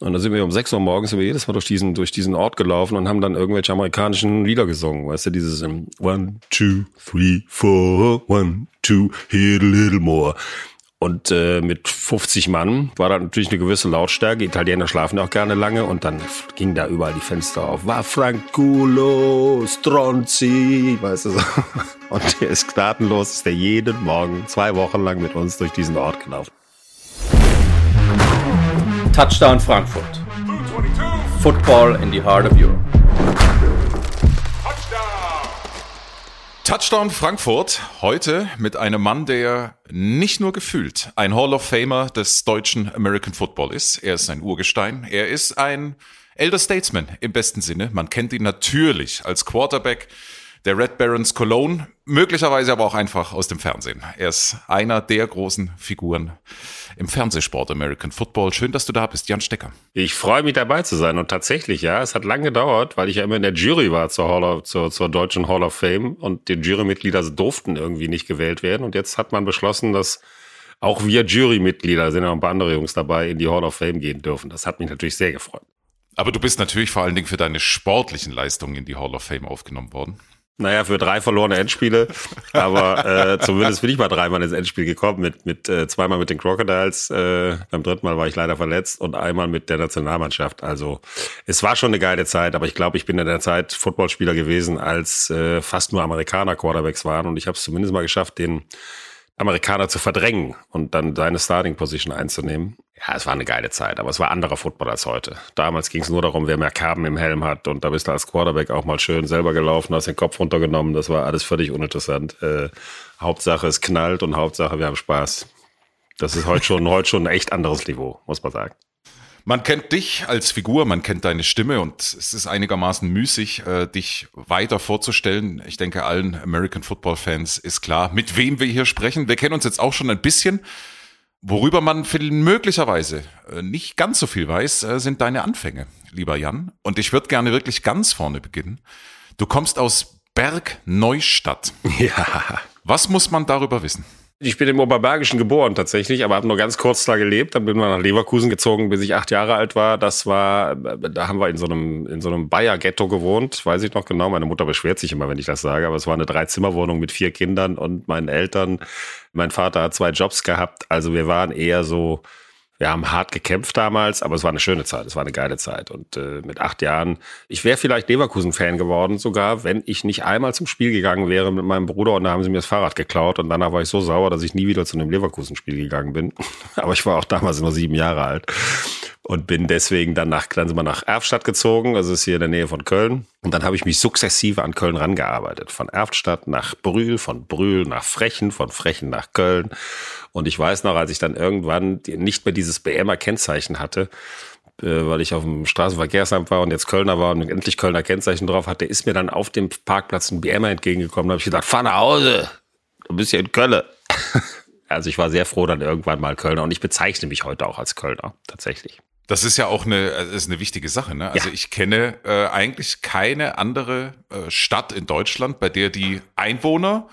Und dann sind wir um sechs Uhr morgens sind wir jedes Mal durch diesen, durch diesen Ort gelaufen und haben dann irgendwelche amerikanischen Lieder gesungen. Weißt du, dieses um, One, two, three, four, one, two, hit a little more. Und äh, mit 50 Mann war da natürlich eine gewisse Lautstärke. Italiener schlafen auch gerne lange und dann ging da überall die Fenster auf. War Franculo, Stronzi, weißt du so. Und der ist gnadenlos, ist der jeden Morgen zwei Wochen lang mit uns durch diesen Ort gelaufen. Touchdown Frankfurt. Football in the heart of Europe. Touchdown Frankfurt heute mit einem Mann, der nicht nur gefühlt ein Hall of Famer des deutschen American Football ist. Er ist ein Urgestein. Er ist ein Elder Statesman im besten Sinne. Man kennt ihn natürlich als Quarterback der Red Barons Cologne, möglicherweise aber auch einfach aus dem Fernsehen. Er ist einer der großen Figuren im Fernsehsport American Football. Schön, dass du da bist, Jan Stecker. Ich freue mich dabei zu sein und tatsächlich, ja, es hat lange gedauert, weil ich ja immer in der Jury war zur, Hall of, zur, zur deutschen Hall of Fame und die Jurymitglieder durften irgendwie nicht gewählt werden und jetzt hat man beschlossen, dass auch wir Jurymitglieder, sind ja noch ein paar andere Jungs dabei, in die Hall of Fame gehen dürfen. Das hat mich natürlich sehr gefreut. Aber du bist natürlich vor allen Dingen für deine sportlichen Leistungen in die Hall of Fame aufgenommen worden. Naja, für drei verlorene Endspiele. Aber äh, zumindest bin ich mal dreimal ins Endspiel gekommen. Mit, mit äh, zweimal mit den Crocodiles. Äh, beim dritten Mal war ich leider verletzt und einmal mit der Nationalmannschaft. Also es war schon eine geile Zeit, aber ich glaube, ich bin in der Zeit Footballspieler gewesen, als äh, fast nur Amerikaner Quarterbacks waren. Und ich habe es zumindest mal geschafft, den Amerikaner zu verdrängen und dann seine Starting Position einzunehmen. Ja, es war eine geile Zeit, aber es war anderer Football als heute. Damals ging es nur darum, wer mehr Kerben im Helm hat und da bist du als Quarterback auch mal schön selber gelaufen, hast den Kopf runtergenommen. Das war alles völlig uninteressant. Äh, Hauptsache es knallt und Hauptsache wir haben Spaß. Das ist heute schon, heute schon ein echt anderes Niveau, muss man sagen. Man kennt dich als Figur, man kennt deine Stimme und es ist einigermaßen müßig, äh, dich weiter vorzustellen. Ich denke, allen American Football Fans ist klar, mit wem wir hier sprechen. Wir kennen uns jetzt auch schon ein bisschen. Worüber man möglicherweise äh, nicht ganz so viel weiß, äh, sind deine Anfänge, lieber Jan. Und ich würde gerne wirklich ganz vorne beginnen. Du kommst aus Bergneustadt. Ja. Was muss man darüber wissen? Ich bin im Oberbergischen geboren tatsächlich, aber habe nur ganz kurz da gelebt. Dann bin ich nach Leverkusen gezogen, bis ich acht Jahre alt war. Das war, da haben wir in so einem in so einem Bayer-Ghetto gewohnt, weiß ich noch genau. Meine Mutter beschwert sich immer, wenn ich das sage, aber es war eine Dreizimmerwohnung mit vier Kindern und meinen Eltern. Mein Vater hat zwei Jobs gehabt, also wir waren eher so wir haben hart gekämpft damals, aber es war eine schöne Zeit, es war eine geile Zeit. Und äh, mit acht Jahren, ich wäre vielleicht Leverkusen-Fan geworden sogar, wenn ich nicht einmal zum Spiel gegangen wäre mit meinem Bruder und da haben sie mir das Fahrrad geklaut und danach war ich so sauer, dass ich nie wieder zu einem Leverkusen-Spiel gegangen bin. aber ich war auch damals nur sieben Jahre alt und bin deswegen dann nach, dann sind wir nach Erfstadt gezogen, also ist hier in der Nähe von Köln. Und dann habe ich mich sukzessive an Köln rangearbeitet. Von Erfstadt nach Brühl, von Brühl nach Frechen, von Frechen nach Köln. Und ich weiß noch, als ich dann irgendwann nicht mehr dieses BMer Kennzeichen hatte, äh, weil ich auf dem Straßenverkehrsamt war und jetzt Kölner war und endlich Kölner Kennzeichen drauf hatte, ist mir dann auf dem Parkplatz ein BMer entgegengekommen. Da habe ich gedacht, fahr nach Hause, du bist ja in Köln. Also ich war sehr froh dann irgendwann mal Kölner und ich bezeichne mich heute auch als Kölner, tatsächlich. Das ist ja auch eine, äh, ist eine wichtige Sache. Ne? Also ja. ich kenne äh, eigentlich keine andere äh, Stadt in Deutschland, bei der die Einwohner,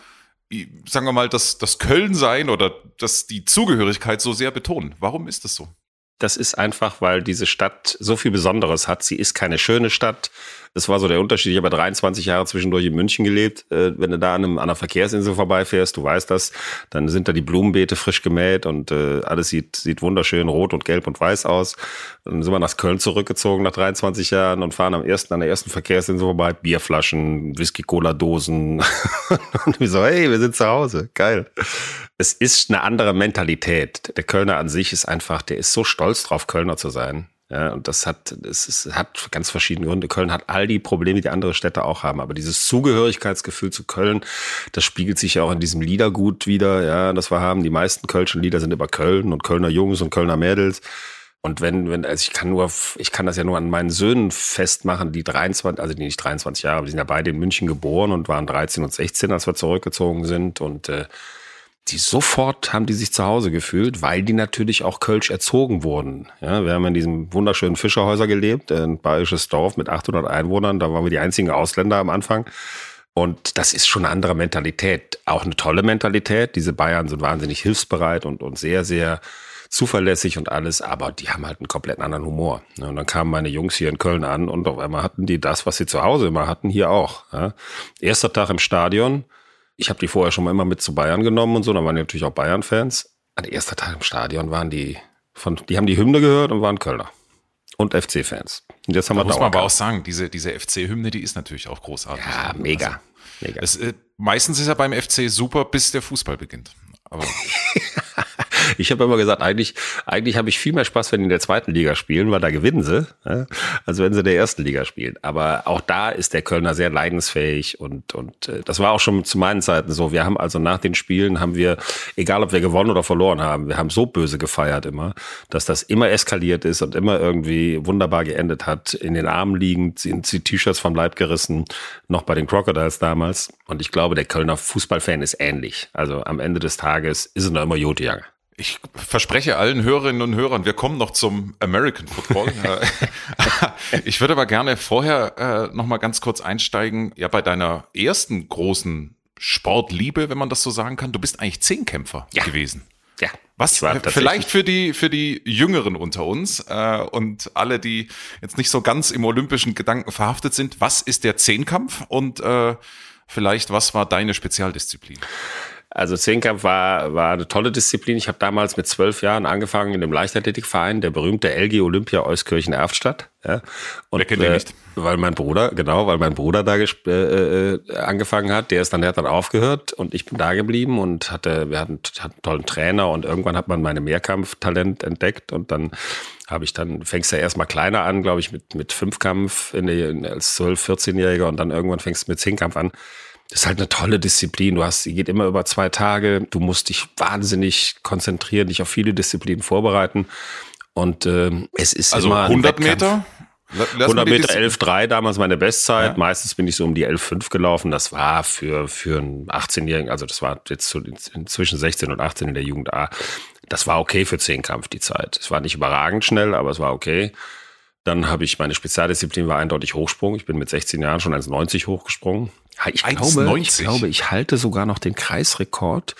sagen wir mal, das, das Köln sein oder das, die Zugehörigkeit so sehr betonen. Warum ist das so? Das ist einfach, weil diese Stadt so viel Besonderes hat. Sie ist keine schöne Stadt. Das war so der Unterschied. Ich habe 23 Jahre zwischendurch in München gelebt. Äh, wenn du da an, einem, an einer Verkehrsinsel vorbeifährst, du weißt das, dann sind da die Blumenbeete frisch gemäht und äh, alles sieht, sieht wunderschön rot und gelb und weiß aus. Dann sind wir nach Köln zurückgezogen nach 23 Jahren und fahren am ersten, an der ersten Verkehrsinsel vorbei. Bierflaschen, Whisky-Cola-Dosen. und wir so, hey, wir sind zu Hause. Geil. Es ist eine andere Mentalität. Der Kölner an sich ist einfach, der ist so stolz drauf, Kölner zu sein. Ja, und das hat, es ist, hat ganz verschiedene Gründe. Köln hat all die Probleme, die andere Städte auch haben. Aber dieses Zugehörigkeitsgefühl zu Köln, das spiegelt sich ja auch in diesem Liedergut wieder, ja, das wir haben. Die meisten kölschen Lieder sind über Köln und Kölner Jungs und Kölner Mädels. Und wenn, wenn, also ich kann nur, ich kann das ja nur an meinen Söhnen festmachen, die 23, also die nicht 23 Jahre, aber die sind ja beide in München geboren und waren 13 und 16, als wir zurückgezogen sind. Und äh, die sofort haben die sich zu Hause gefühlt, weil die natürlich auch Kölsch erzogen wurden. Ja, wir haben in diesem wunderschönen Fischerhäuser gelebt, ein bayerisches Dorf mit 800 Einwohnern. Da waren wir die einzigen Ausländer am Anfang. Und das ist schon eine andere Mentalität. Auch eine tolle Mentalität. Diese Bayern sind wahnsinnig hilfsbereit und, und sehr, sehr zuverlässig und alles, aber die haben halt einen komplett anderen Humor. Und dann kamen meine Jungs hier in Köln an und auf einmal hatten die das, was sie zu Hause immer hatten, hier auch. Erster Tag im Stadion. Ich habe die vorher schon mal immer mit zu Bayern genommen und so, dann waren die natürlich auch Bayern-Fans. Der erste Tag im Stadion waren die von, die haben die Hymne gehört und waren Kölner. Und FC-Fans. Und jetzt haben da wir muss man aber auch sagen, diese, diese FC-Hymne, die ist natürlich auch großartig. Ja, mega. Also, mega. Es, äh, meistens ist er beim FC super, bis der Fußball beginnt. Aber Ich habe immer gesagt, eigentlich, eigentlich habe ich viel mehr Spaß, wenn die in der zweiten Liga spielen, weil da gewinnen sie, ja, als wenn sie in der ersten Liga spielen. Aber auch da ist der Kölner sehr leidensfähig und, und äh, das war auch schon zu meinen Zeiten so. Wir haben also nach den Spielen haben wir, egal ob wir gewonnen oder verloren haben, wir haben so böse gefeiert immer, dass das immer eskaliert ist und immer irgendwie wunderbar geendet hat. In den Armen liegend, sind die T-Shirts vom Leib gerissen, noch bei den Crocodiles damals. Und ich glaube, der Kölner Fußballfan ist ähnlich. Also am Ende des Tages ist er noch immer Jotijange. Ich verspreche allen Hörerinnen und Hörern, wir kommen noch zum American Football. ich würde aber gerne vorher äh, noch mal ganz kurz einsteigen. Ja, bei deiner ersten großen Sportliebe, wenn man das so sagen kann. Du bist eigentlich Zehnkämpfer ja. gewesen. Ja. Was vielleicht für die für die Jüngeren unter uns äh, und alle, die jetzt nicht so ganz im olympischen Gedanken verhaftet sind, was ist der Zehnkampf und äh, vielleicht was war deine Spezialdisziplin? Also Zehnkampf war, war eine tolle Disziplin. Ich habe damals mit zwölf Jahren angefangen in dem Leichtathletikverein, der berühmte LG Olympia Euskirchen-Erftstadt. Ja. Und, Wer kennt äh, nicht? Weil mein Bruder, genau, weil mein Bruder da äh, äh, angefangen hat, der ist dann, der hat dann aufgehört und ich bin da geblieben und hatte, wir hatten, hatten einen tollen Trainer und irgendwann hat man meine Mehrkampftalent entdeckt und dann habe ich dann, fängst du ja erstmal kleiner an, glaube ich, mit, mit Fünfkampf in der, als 12-, 14-Jähriger und dann irgendwann fängst du mit Zehnkampf an. Das ist halt eine tolle Disziplin. Du hast, sie geht immer über zwei Tage. Du musst dich wahnsinnig konzentrieren, dich auf viele Disziplinen vorbereiten. Und äh, es ist also immer 100 Meter. Lass 100 Meter 11,3 damals meine Bestzeit. Ja. Meistens bin ich so um die 11,5 gelaufen. Das war für, für einen 18-Jährigen, also das war jetzt so zwischen 16 und 18 in der Jugend A. Das war okay für Zehnkampf, die Zeit. Es war nicht überragend schnell, aber es war okay. Dann habe ich, meine Spezialdisziplin war eindeutig Hochsprung. Ich bin mit 16 Jahren schon 1,90 hochgesprungen. Ich glaube, ich glaube, ich halte sogar noch den Kreisrekord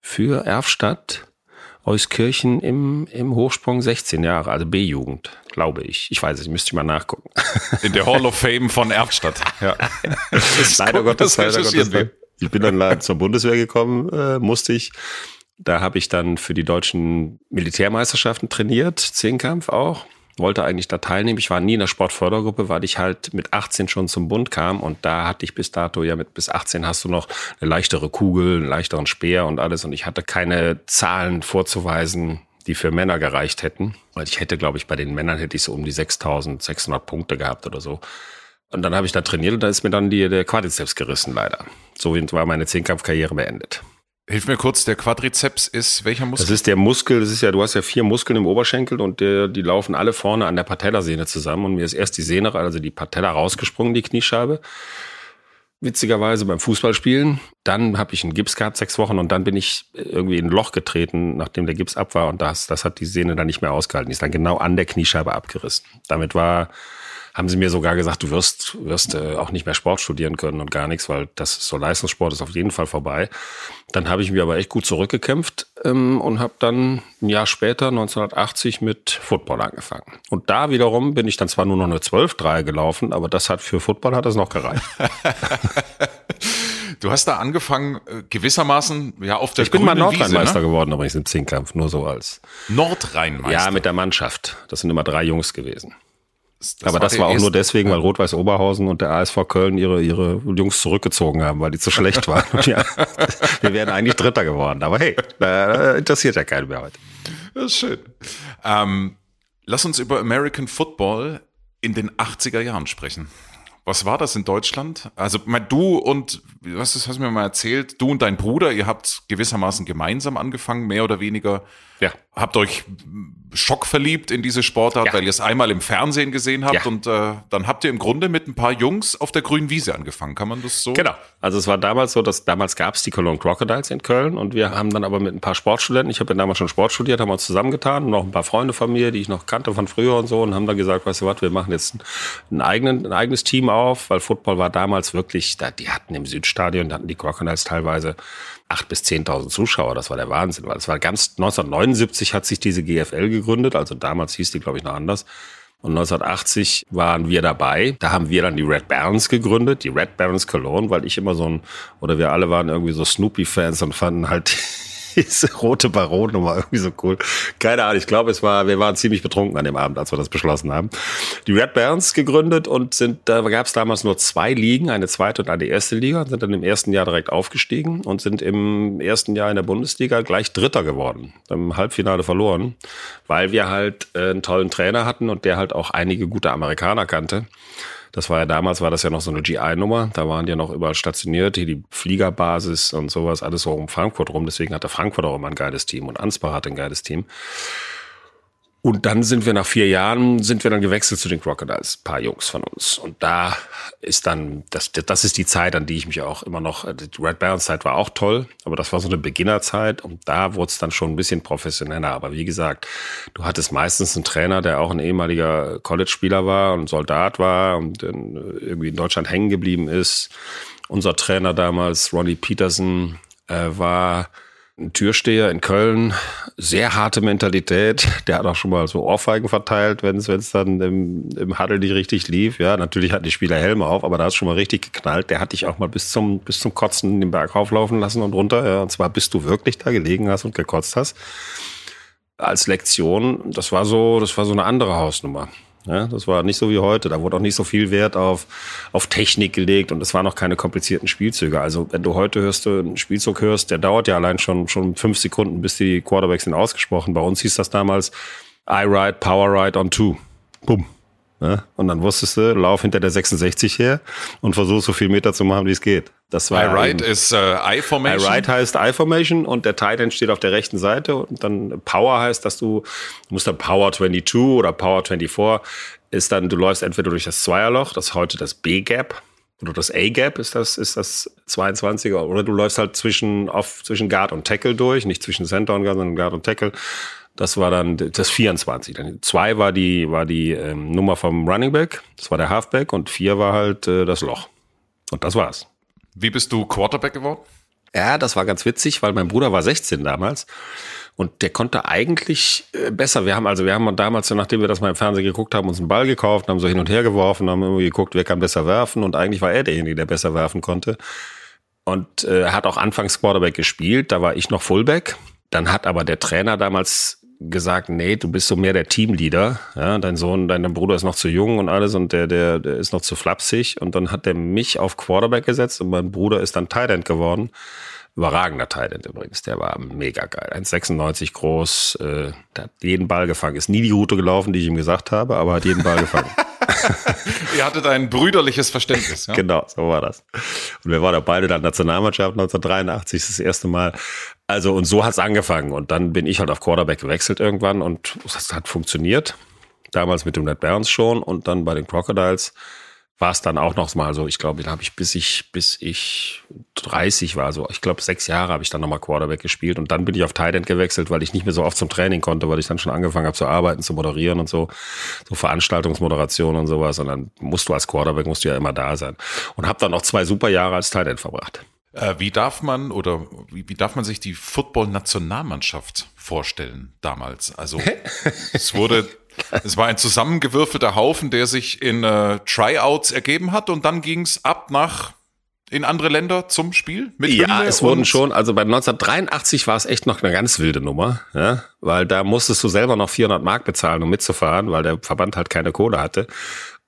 für Erfstadt Euskirchen im, im Hochsprung 16 Jahre, also B-Jugend, glaube ich. Ich weiß es, müsste ich mal nachgucken. In der Hall of Fame von Erfstadt. Ja. leider Gottes, leider Gottes. Ich bin dann zur Bundeswehr gekommen, äh, musste ich. Da habe ich dann für die deutschen Militärmeisterschaften trainiert, Zehnkampf auch wollte eigentlich da teilnehmen. Ich war nie in der Sportfördergruppe, weil ich halt mit 18 schon zum Bund kam und da hatte ich bis dato ja mit bis 18 hast du noch eine leichtere Kugel, einen leichteren Speer und alles und ich hatte keine Zahlen vorzuweisen, die für Männer gereicht hätten, weil ich hätte, glaube ich, bei den Männern hätte ich so um die 6600 Punkte gehabt oder so. Und dann habe ich da trainiert und da ist mir dann die, der Quadrizeps gerissen leider. So war meine Zehnkampfkarriere beendet. Hilf mir kurz, der Quadrizeps ist welcher Muskel? Das ist der Muskel, das ist ja, du hast ja vier Muskeln im Oberschenkel und der, die laufen alle vorne an der Patellasehne zusammen und mir ist erst die Sehne, also die Patella rausgesprungen, die Kniescheibe. Witzigerweise beim Fußballspielen. Dann habe ich einen Gips gehabt, sechs Wochen, und dann bin ich irgendwie in ein Loch getreten, nachdem der Gips ab war und das, das hat die Sehne dann nicht mehr ausgehalten. Die ist dann genau an der Kniescheibe abgerissen. Damit war haben sie mir sogar gesagt, du wirst, wirst äh, auch nicht mehr Sport studieren können und gar nichts, weil das so Leistungssport ist auf jeden Fall vorbei. Dann habe ich mich aber echt gut zurückgekämpft ähm, und habe dann ein Jahr später, 1980, mit Football angefangen. Und da wiederum bin ich dann zwar nur noch eine 12-3 gelaufen, aber das hat für Football hat das noch gereicht. Du hast da angefangen, äh, gewissermaßen, ja, auf der Ich bin mal Nordrhein-Meister ne? geworden, übrigens im Zehnkampf, nur so als. Nordrhein-Meister? Ja, mit der Mannschaft. Das sind immer drei Jungs gewesen. Das aber das war auch nur deswegen, weil Rot-Weiß Oberhausen und der ASV Köln ihre, ihre Jungs zurückgezogen haben, weil die zu schlecht waren. ja, wir wären eigentlich Dritter geworden. Aber hey, da interessiert ja keinen mehr heute. Das ist schön. Ähm, lass uns über American Football in den 80er Jahren sprechen. Was war das in Deutschland? Also du und, was hast du mir mal erzählt, du und dein Bruder, ihr habt gewissermaßen gemeinsam angefangen, mehr oder weniger ja. Habt euch schockverliebt in diese Sportart, ja. weil ihr es einmal im Fernsehen gesehen habt ja. und äh, dann habt ihr im Grunde mit ein paar Jungs auf der grünen Wiese angefangen. Kann man das so? Genau. Also es war damals so, dass damals gab es die Cologne Crocodiles in Köln und wir haben dann aber mit ein paar Sportstudenten, ich habe ja damals schon Sport studiert, haben uns zusammengetan und noch ein paar Freunde von mir, die ich noch kannte von früher und so und haben dann gesagt, weißt du was, wir machen jetzt ein, eigenen, ein eigenes Team auf, weil Football war damals wirklich, da, die hatten im Südstadion, da hatten die Crocodiles teilweise acht bis zehntausend Zuschauer. Das war der Wahnsinn, weil es war ganz 1979 hat sich diese GFL gegründet, also damals hieß die glaube ich noch anders. Und 1980 waren wir dabei. Da haben wir dann die Red Barons gegründet, die Red Barons Cologne, weil ich immer so ein, oder wir alle waren irgendwie so Snoopy-Fans und fanden halt diese rote Baron-Nummer irgendwie so cool. Keine Ahnung, ich glaube, es war, wir waren ziemlich betrunken an dem Abend, als wir das beschlossen haben. Die Red Barons gegründet und sind, da gab es damals nur zwei Ligen, eine zweite und eine erste Liga, sind dann im ersten Jahr direkt aufgestiegen und sind im ersten Jahr in der Bundesliga gleich Dritter geworden, im Halbfinale verloren, weil wir halt äh, einen tollen Trainer hatten und der halt auch einige gute Amerikaner kannte. Das war ja damals, war das ja noch so eine GI-Nummer. Da waren die ja noch überall stationiert, hier die Fliegerbasis und sowas, alles so um Frankfurt rum. Deswegen hatte Frankfurt auch immer ein geiles Team und Ansbach hatte ein geiles Team. Und dann sind wir nach vier Jahren, sind wir dann gewechselt zu den Crocodiles, paar Jungs von uns. Und da ist dann, das, das ist die Zeit, an die ich mich auch immer noch, die Red Barons Zeit war auch toll, aber das war so eine Beginnerzeit und da wurde es dann schon ein bisschen professioneller. Aber wie gesagt, du hattest meistens einen Trainer, der auch ein ehemaliger College-Spieler war und Soldat war und irgendwie in Deutschland hängen geblieben ist. Unser Trainer damals, Ronnie Peterson, äh, war ein Türsteher in Köln, sehr harte Mentalität. Der hat auch schon mal so Ohrfeigen verteilt, wenn es dann im, im Huddle nicht richtig lief. Ja, natürlich hatten die Spieler Helme auf, aber da hat schon mal richtig geknallt. Der hat dich auch mal bis zum bis zum Kotzen den Berg auflaufen lassen und runter. Ja, und zwar bis du wirklich da gelegen hast und gekotzt hast. Als Lektion, das war so, das war so eine andere Hausnummer. Ja, das war nicht so wie heute. Da wurde auch nicht so viel Wert auf, auf Technik gelegt und es waren auch keine komplizierten Spielzüge. Also wenn du heute hörst, du einen Spielzug hörst, der dauert ja allein schon, schon fünf Sekunden, bis die Quarterbacks sind ausgesprochen. Bei uns hieß das damals I ride, Power ride on two. Bumm. Ja, und dann wusstest du, lauf hinter der 66 her und versuch so viel Meter zu machen, wie es geht. Das war I ride ist äh, I-Formation. I ride heißt I-Formation und der Tight End steht auf der rechten Seite und dann Power heißt, dass du, du musst dann Power 22 oder Power 24 ist dann, du läufst entweder durch das Zweierloch, das ist heute das B-Gap, oder das A-Gap ist das, ist das 22er, oder du läufst halt zwischen, auf, zwischen Guard und Tackle durch, nicht zwischen Center und Guard, sondern Guard und Tackle. Das war dann das 24. Dann zwei war die, war die ähm, Nummer vom Running Back, das war der Halfback und vier war halt äh, das Loch. Und das war's. Wie bist du Quarterback geworden? Ja, das war ganz witzig, weil mein Bruder war 16 damals und der konnte eigentlich äh, besser. Wir haben also, wir haben damals, nachdem wir das mal im Fernsehen geguckt haben, uns einen Ball gekauft, haben so hin und her geworfen, haben irgendwie geguckt, wer kann besser werfen und eigentlich war er derjenige, der besser werfen konnte. Und äh, hat auch anfangs Quarterback gespielt, da war ich noch Fullback. Dann hat aber der Trainer damals gesagt, nee, du bist so mehr der Teamleader. Ja, dein Sohn, dein Bruder ist noch zu jung und alles und der, der, der ist noch zu flapsig. Und dann hat er mich auf Quarterback gesetzt und mein Bruder ist dann Tight End geworden. Überragender End übrigens, der war mega geil. 1,96 groß, äh, der hat jeden Ball gefangen. Ist nie die Route gelaufen, die ich ihm gesagt habe, aber hat jeden Ball gefangen. Ihr hattet ein brüderliches Verständnis. Ja? genau, so war das. Und wir waren da beide dann Nationalmannschaft 1983 das erste Mal. Also und so hat's angefangen. Und dann bin ich halt auf Quarterback gewechselt irgendwann und das hat funktioniert. Damals mit dem Ned Barnes schon und dann bei den Crocodiles war es dann auch noch mal so, ich glaube, da habe ich bis ich bis ich 30 war, so ich glaube sechs Jahre habe ich dann nochmal Quarterback gespielt. Und dann bin ich auf Tight End gewechselt, weil ich nicht mehr so oft zum Training konnte, weil ich dann schon angefangen habe zu arbeiten, zu moderieren und so, so Veranstaltungsmoderation und sowas. Und dann musst du als Quarterback musst du ja immer da sein. Und habe dann noch zwei super Jahre als Tight End verbracht. Äh, wie darf man oder wie, wie darf man sich die Football-Nationalmannschaft vorstellen damals? Also es wurde es war ein zusammengewürfelter Haufen, der sich in äh, Tryouts ergeben hat und dann ging es ab nach in andere Länder zum Spiel mit Ja, Hymne es wurden schon, also bei 1983 war es echt noch eine ganz wilde Nummer, ja, weil da musstest du selber noch 400 Mark bezahlen, um mitzufahren, weil der Verband halt keine Kohle hatte.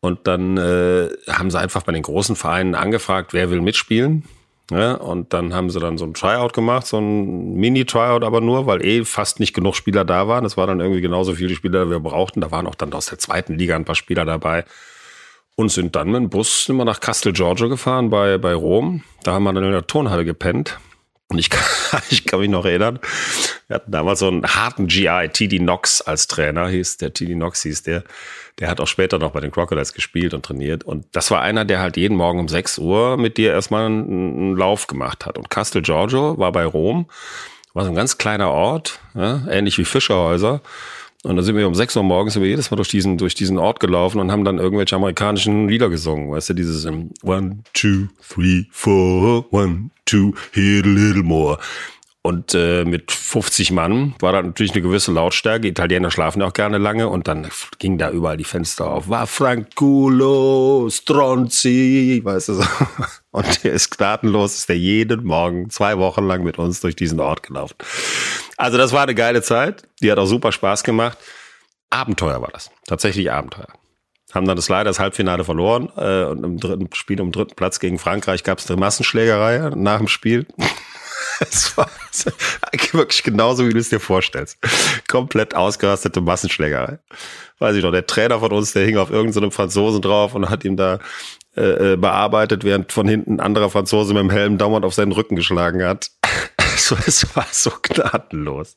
Und dann äh, haben sie einfach bei den großen Vereinen angefragt, wer will mitspielen. Ja, und dann haben sie dann so ein Tryout gemacht, so ein Mini-Tryout aber nur, weil eh fast nicht genug Spieler da waren. Das war dann irgendwie genauso viele Spieler, wie wir brauchten. Da waren auch dann aus der zweiten Liga ein paar Spieler dabei. Und sind dann mit dem Bus immer nach Castel Giorgio gefahren bei, bei Rom. Da haben wir dann in der Turnhalle gepennt. Und ich kann, ich kann mich noch erinnern, wir hatten damals so einen harten GI, TD Knox als Trainer, hieß der, TD Knox hieß der. Der hat auch später noch bei den Crocodiles gespielt und trainiert. Und das war einer, der halt jeden Morgen um 6 Uhr mit dir erstmal einen, Lauf gemacht hat. Und Castel Giorgio war bei Rom, war so ein ganz kleiner Ort, ja, ähnlich wie Fischerhäuser. Und dann sind wir um 6 Uhr morgens über jedes Mal durch diesen, durch diesen Ort gelaufen und haben dann irgendwelche amerikanischen Lieder gesungen. Weißt du, dieses um, One, two, three, four, one, two, hit a little more. Und äh, mit 50 Mann war da natürlich eine gewisse Lautstärke. Italiener schlafen auch gerne lange und dann ging da überall die Fenster auf. War Franculo, Stronzi, weißt du so. Und der ist gnadenlos, ist der jeden Morgen zwei Wochen lang mit uns durch diesen Ort gelaufen. Also das war eine geile Zeit. Die hat auch super Spaß gemacht. Abenteuer war das. Tatsächlich Abenteuer. Haben dann das leider das Halbfinale verloren. Äh, und im dritten Spiel um dritten Platz gegen Frankreich gab es eine Massenschlägerei nach dem Spiel. Es war wirklich genauso, wie du es dir vorstellst. Komplett ausgerastete Massenschlägerei. Weiß ich noch, der Trainer von uns, der hing auf irgendeinem Franzosen drauf und hat ihm da äh, äh, bearbeitet, während von hinten ein anderer Franzose mit dem Helm dauernd auf seinen Rücken geschlagen hat. Also, es war so gnadenlos.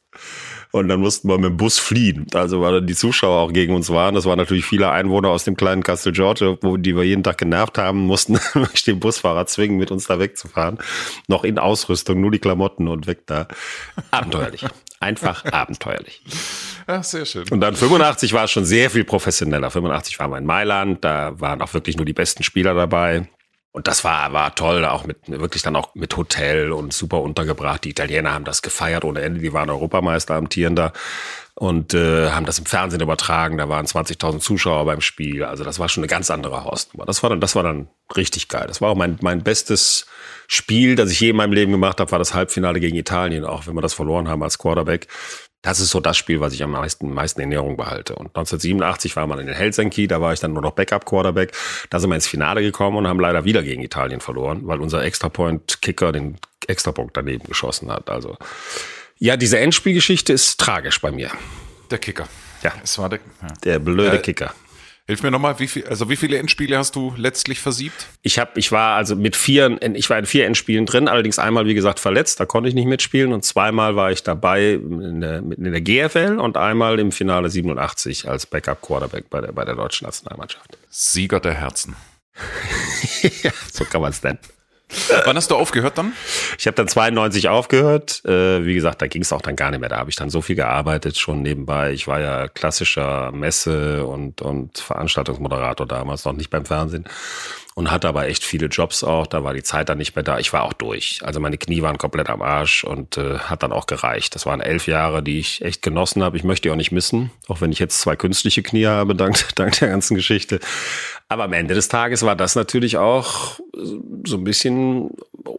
Und dann mussten wir mit dem Bus fliehen. Also, weil dann die Zuschauer auch gegen uns waren. Das waren natürlich viele Einwohner aus dem kleinen Castle George, wo die wir jeden Tag genervt haben, mussten den Busfahrer zwingen, mit uns da wegzufahren. Noch in Ausrüstung, nur die Klamotten und weg da. Abenteuerlich. Einfach abenteuerlich. Ja, sehr schön. Und dann 85 war es schon sehr viel professioneller. 85 waren wir in Mailand, da waren auch wirklich nur die besten Spieler dabei. Und das war, war toll, auch mit, wirklich dann auch mit Hotel und super untergebracht. Die Italiener haben das gefeiert ohne Ende. Die waren Europameister amtierender und äh, haben das im Fernsehen übertragen. Da waren 20.000 Zuschauer beim Spiel. Also das war schon eine ganz andere Hausnummer. Das war dann, das war dann richtig geil. Das war auch mein, mein bestes Spiel, das ich je in meinem Leben gemacht habe, war das Halbfinale gegen Italien, auch wenn wir das verloren haben als Quarterback. Das ist so das Spiel, was ich am meisten, meisten in Erinnerung behalte. Und 1987 war man in den Helsinki, da war ich dann nur noch Backup-Quarterback. Da sind wir ins Finale gekommen und haben leider wieder gegen Italien verloren, weil unser Extrapoint-Kicker den Extrapunkt daneben geschossen hat. Also ja, diese Endspielgeschichte ist tragisch bei mir. Der Kicker. Ja. Es war der, ja. Der blöde äh, Kicker. Hilf mir nochmal, wie viel, also wie viele Endspiele hast du letztlich versiebt? Ich habe, ich war also mit vier, ich war in vier Endspielen drin, allerdings einmal wie gesagt verletzt, da konnte ich nicht mitspielen und zweimal war ich dabei in der, in der GFL und einmal im Finale 87 als Backup Quarterback bei der bei der deutschen Nationalmannschaft. Sieger der Herzen. ja, so kann man es nennen. Wann hast du aufgehört dann? Ich habe dann 92 aufgehört. Äh, wie gesagt, da ging es auch dann gar nicht mehr. Da habe ich dann so viel gearbeitet schon nebenbei. Ich war ja klassischer Messe- und, und Veranstaltungsmoderator damals, noch nicht beim Fernsehen. Und hatte aber echt viele Jobs auch. Da war die Zeit dann nicht mehr da. Ich war auch durch. Also meine Knie waren komplett am Arsch und äh, hat dann auch gereicht. Das waren elf Jahre, die ich echt genossen habe. Ich möchte die auch nicht missen. Auch wenn ich jetzt zwei künstliche Knie habe, dank, dank der ganzen Geschichte. Aber am Ende des Tages war das natürlich auch so ein bisschen,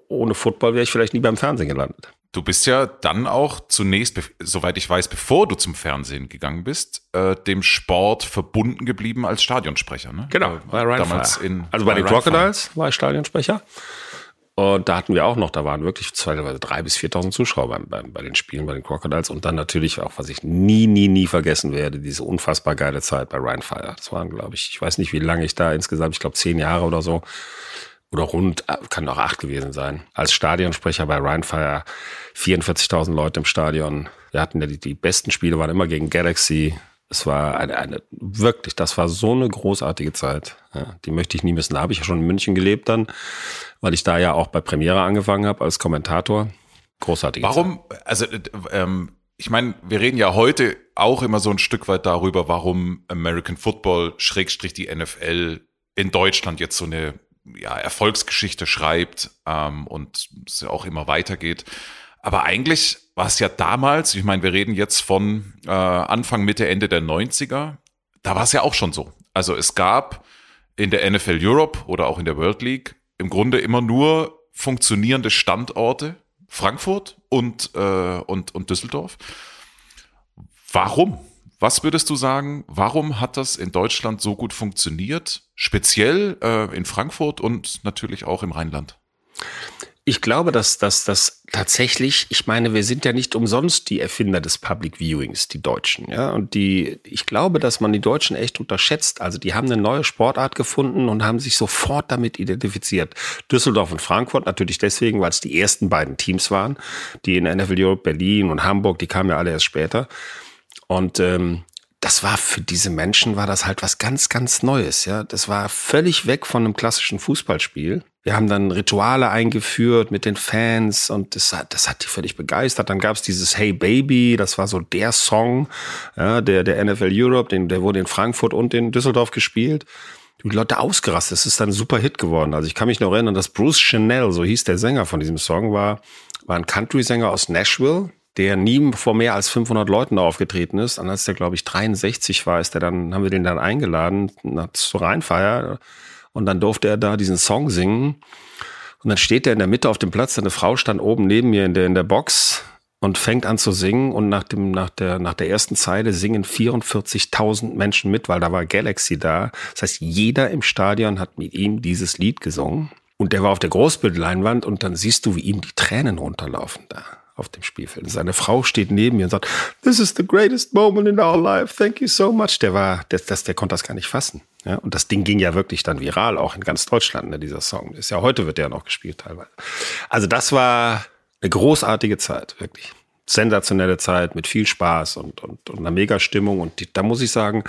ohne Football wäre ich vielleicht nie beim Fernsehen gelandet. Du bist ja dann auch zunächst, soweit ich weiß, bevor du zum Fernsehen gegangen bist, äh, dem Sport verbunden geblieben als Stadionsprecher. Ne? Genau, bei Ryan Damals in, Also bei, bei den Crocodiles war ich Stadionsprecher. Und da hatten wir auch noch, da waren wirklich teilweise drei bis 4.000 Zuschauer bei, bei, bei, den Spielen, bei den Crocodiles. Und dann natürlich auch, was ich nie, nie, nie vergessen werde, diese unfassbar geile Zeit bei Ryan Fire. Das waren, glaube ich, ich weiß nicht, wie lange ich da insgesamt, ich glaube zehn Jahre oder so, oder rund, äh, kann auch acht gewesen sein. Als Stadionsprecher bei Ryan Fire, 44.000 Leute im Stadion. Wir hatten ja die, die besten Spiele, waren immer gegen Galaxy, es war eine, eine, wirklich, das war so eine großartige Zeit. Ja, die möchte ich nie missen. Da habe ich ja schon in München gelebt dann, weil ich da ja auch bei Premiere angefangen habe als Kommentator. Großartige Warum, Zeit. also ähm, ich meine, wir reden ja heute auch immer so ein Stück weit darüber, warum American Football, Schrägstrich die NFL in Deutschland jetzt so eine ja, Erfolgsgeschichte schreibt ähm, und es ja auch immer weitergeht. Aber eigentlich war es ja damals, ich meine, wir reden jetzt von äh, Anfang, Mitte, Ende der 90er, da war es ja auch schon so. Also es gab in der NFL Europe oder auch in der World League im Grunde immer nur funktionierende Standorte, Frankfurt und, äh, und, und Düsseldorf. Warum? Was würdest du sagen, warum hat das in Deutschland so gut funktioniert? Speziell äh, in Frankfurt und natürlich auch im Rheinland? Ich glaube, dass das tatsächlich, ich meine, wir sind ja nicht umsonst die Erfinder des Public Viewings, die Deutschen, ja. Und die, ich glaube, dass man die Deutschen echt unterschätzt. Also die haben eine neue Sportart gefunden und haben sich sofort damit identifiziert. Düsseldorf und Frankfurt natürlich deswegen, weil es die ersten beiden Teams waren, die in NFL Europe, Berlin und Hamburg, die kamen ja alle erst später. Und ähm, das war für diese Menschen war das halt was ganz, ganz Neues, ja. Das war völlig weg von einem klassischen Fußballspiel. Wir haben dann Rituale eingeführt mit den Fans und das hat, das hat die völlig begeistert. Dann gab es dieses Hey Baby, das war so der Song, ja, der, der NFL Europe, den, der wurde in Frankfurt und in Düsseldorf gespielt. Die Leute ausgerastet. Es ist dann ein super Hit geworden. Also ich kann mich noch erinnern, dass Bruce Chanel, so hieß der Sänger von diesem Song, war, war ein Country-Sänger aus Nashville der nie vor mehr als 500 Leuten aufgetreten ist. Und als der, glaube ich, 63 war, ist der dann, haben wir den dann eingeladen zur Rheinfeier. Und dann durfte er da diesen Song singen. Und dann steht er in der Mitte auf dem Platz. Eine Frau stand oben neben mir in der, in der Box und fängt an zu singen. Und nach, dem, nach, der, nach der ersten Zeile singen 44.000 Menschen mit, weil da war Galaxy da. Das heißt, jeder im Stadion hat mit ihm dieses Lied gesungen. Und der war auf der Großbildleinwand und dann siehst du, wie ihm die Tränen runterlaufen da auf dem Spielfeld. Seine Frau steht neben mir und sagt, This is the greatest moment in our life. Thank you so much. Der war, der, das, der konnte das gar nicht fassen. Ja, und das Ding ging ja wirklich dann viral, auch in ganz Deutschland, ne, dieser Song. Ist ja heute wird der noch gespielt teilweise. Also das war eine großartige Zeit, wirklich. Sensationelle Zeit mit viel Spaß und, und, und einer Mega-Stimmung. Und die, da muss ich sagen,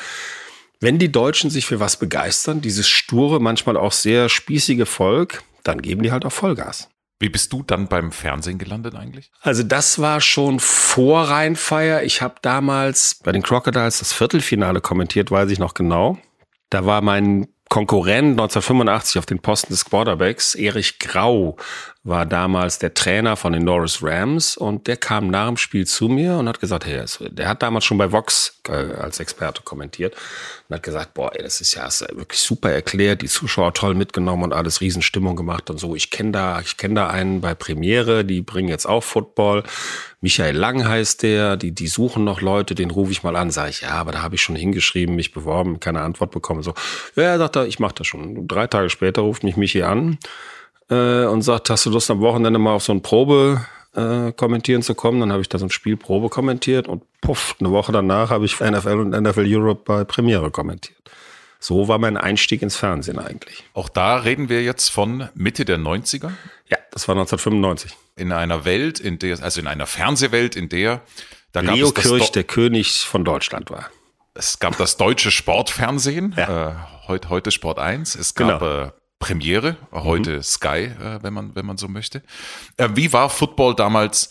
wenn die Deutschen sich für was begeistern, dieses sture, manchmal auch sehr spießige Volk, dann geben die halt auch Vollgas. Wie bist du dann beim Fernsehen gelandet eigentlich? Also das war schon vor Rheinfeier. Ich habe damals bei den Crocodiles das Viertelfinale kommentiert, weiß ich noch genau. Da war mein Konkurrent 1985 auf den Posten des Quarterbacks, Erich Grau, war damals der Trainer von den Norris Rams und der kam nach dem Spiel zu mir und hat gesagt, hey, der hat damals schon bei Vox äh, als Experte kommentiert und hat gesagt, boah, ey, das ist ja wirklich super erklärt, die Zuschauer toll mitgenommen und alles Riesenstimmung gemacht und so. Ich kenne da, ich kenne da einen bei Premiere, die bringen jetzt auch Football. Michael Lang heißt der, die, die suchen noch Leute, den rufe ich mal an. Sag ich, ja, aber da habe ich schon hingeschrieben, mich beworben, keine Antwort bekommen. So, ja, sagt er, ich mache das schon. Drei Tage später ruft mich Michi an äh, und sagt, hast du Lust am Wochenende mal auf so ein Probe äh, kommentieren zu kommen? Dann habe ich da so ein Spiel Probe kommentiert und puff, eine Woche danach habe ich NFL und NFL Europe bei Premiere kommentiert. So war mein Einstieg ins Fernsehen eigentlich. Auch da reden wir jetzt von Mitte der 90er? Ja, das war 1995. In einer Welt, in der, also in einer Fernsehwelt, in der da Leo Kirch der König von Deutschland war. Es gab das deutsche Sportfernsehen, ja. äh, heute, heute Sport 1. Es gab genau. äh, Premiere, heute mhm. Sky, äh, wenn man, wenn man so möchte. Äh, wie war Football damals?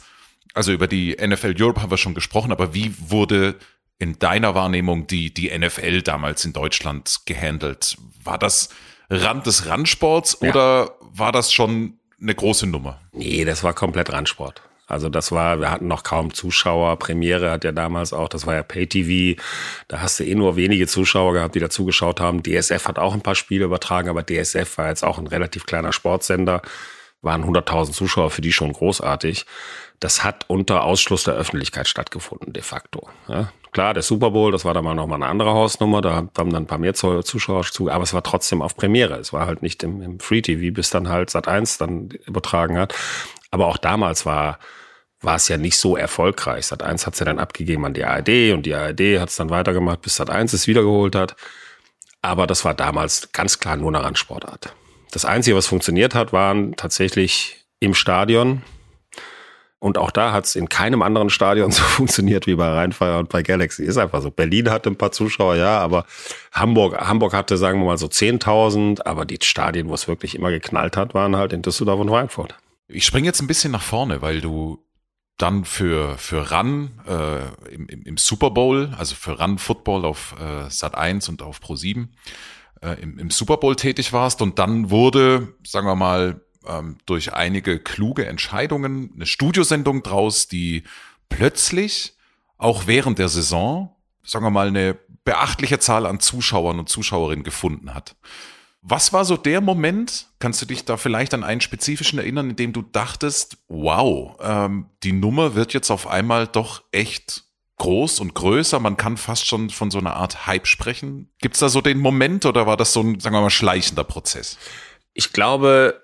Also über die NFL Europe haben wir schon gesprochen, aber wie wurde in deiner Wahrnehmung die, die NFL damals in Deutschland gehandelt? War das Rand des Randsports ja. oder war das schon eine große Nummer? Nee, das war komplett Randsport. Also das war, wir hatten noch kaum Zuschauer. Premiere hat ja damals auch, das war ja Pay-TV. Da hast du eh nur wenige Zuschauer gehabt, die da zugeschaut haben. DSF hat auch ein paar Spiele übertragen, aber DSF war jetzt auch ein relativ kleiner Sportsender. Waren 100.000 Zuschauer, für die schon großartig. Das hat unter Ausschluss der Öffentlichkeit stattgefunden, de facto. Ja, klar, der Super Bowl, das war dann mal nochmal eine andere Hausnummer, da haben dann ein paar mehr Zuschauer zu, aber es war trotzdem auf Premiere. Es war halt nicht im, im Free TV, bis dann halt Sat 1 dann übertragen hat. Aber auch damals war, war es ja nicht so erfolgreich. Sat 1 hat es ja dann abgegeben an die ARD und die ARD hat es dann weitergemacht, bis Sat 1 es wiedergeholt hat. Aber das war damals ganz klar nur eine Randsportart. Das Einzige, was funktioniert hat, waren tatsächlich im Stadion. Und auch da hat es in keinem anderen Stadion so funktioniert wie bei Rheinfire und bei Galaxy. Ist einfach so. Berlin hatte ein paar Zuschauer, ja, aber Hamburg, Hamburg hatte, sagen wir mal, so 10.000. Aber die Stadien, wo es wirklich immer geknallt hat, waren halt in Düsseldorf und Frankfurt. Ich springe jetzt ein bisschen nach vorne, weil du dann für, für Run äh, im, im, Super Bowl, also für Run Football auf äh, Sat 1 und auf Pro 7 äh, im, im Super Bowl tätig warst und dann wurde, sagen wir mal, ähm, durch einige kluge Entscheidungen eine Studiosendung draus, die plötzlich auch während der Saison, sagen wir mal, eine beachtliche Zahl an Zuschauern und Zuschauerinnen gefunden hat. Was war so der Moment, kannst du dich da vielleicht an einen spezifischen erinnern, in dem du dachtest, wow, ähm, die Nummer wird jetzt auf einmal doch echt groß und größer, man kann fast schon von so einer Art Hype sprechen. Gibt es da so den Moment oder war das so ein, sagen wir mal, schleichender Prozess? Ich glaube,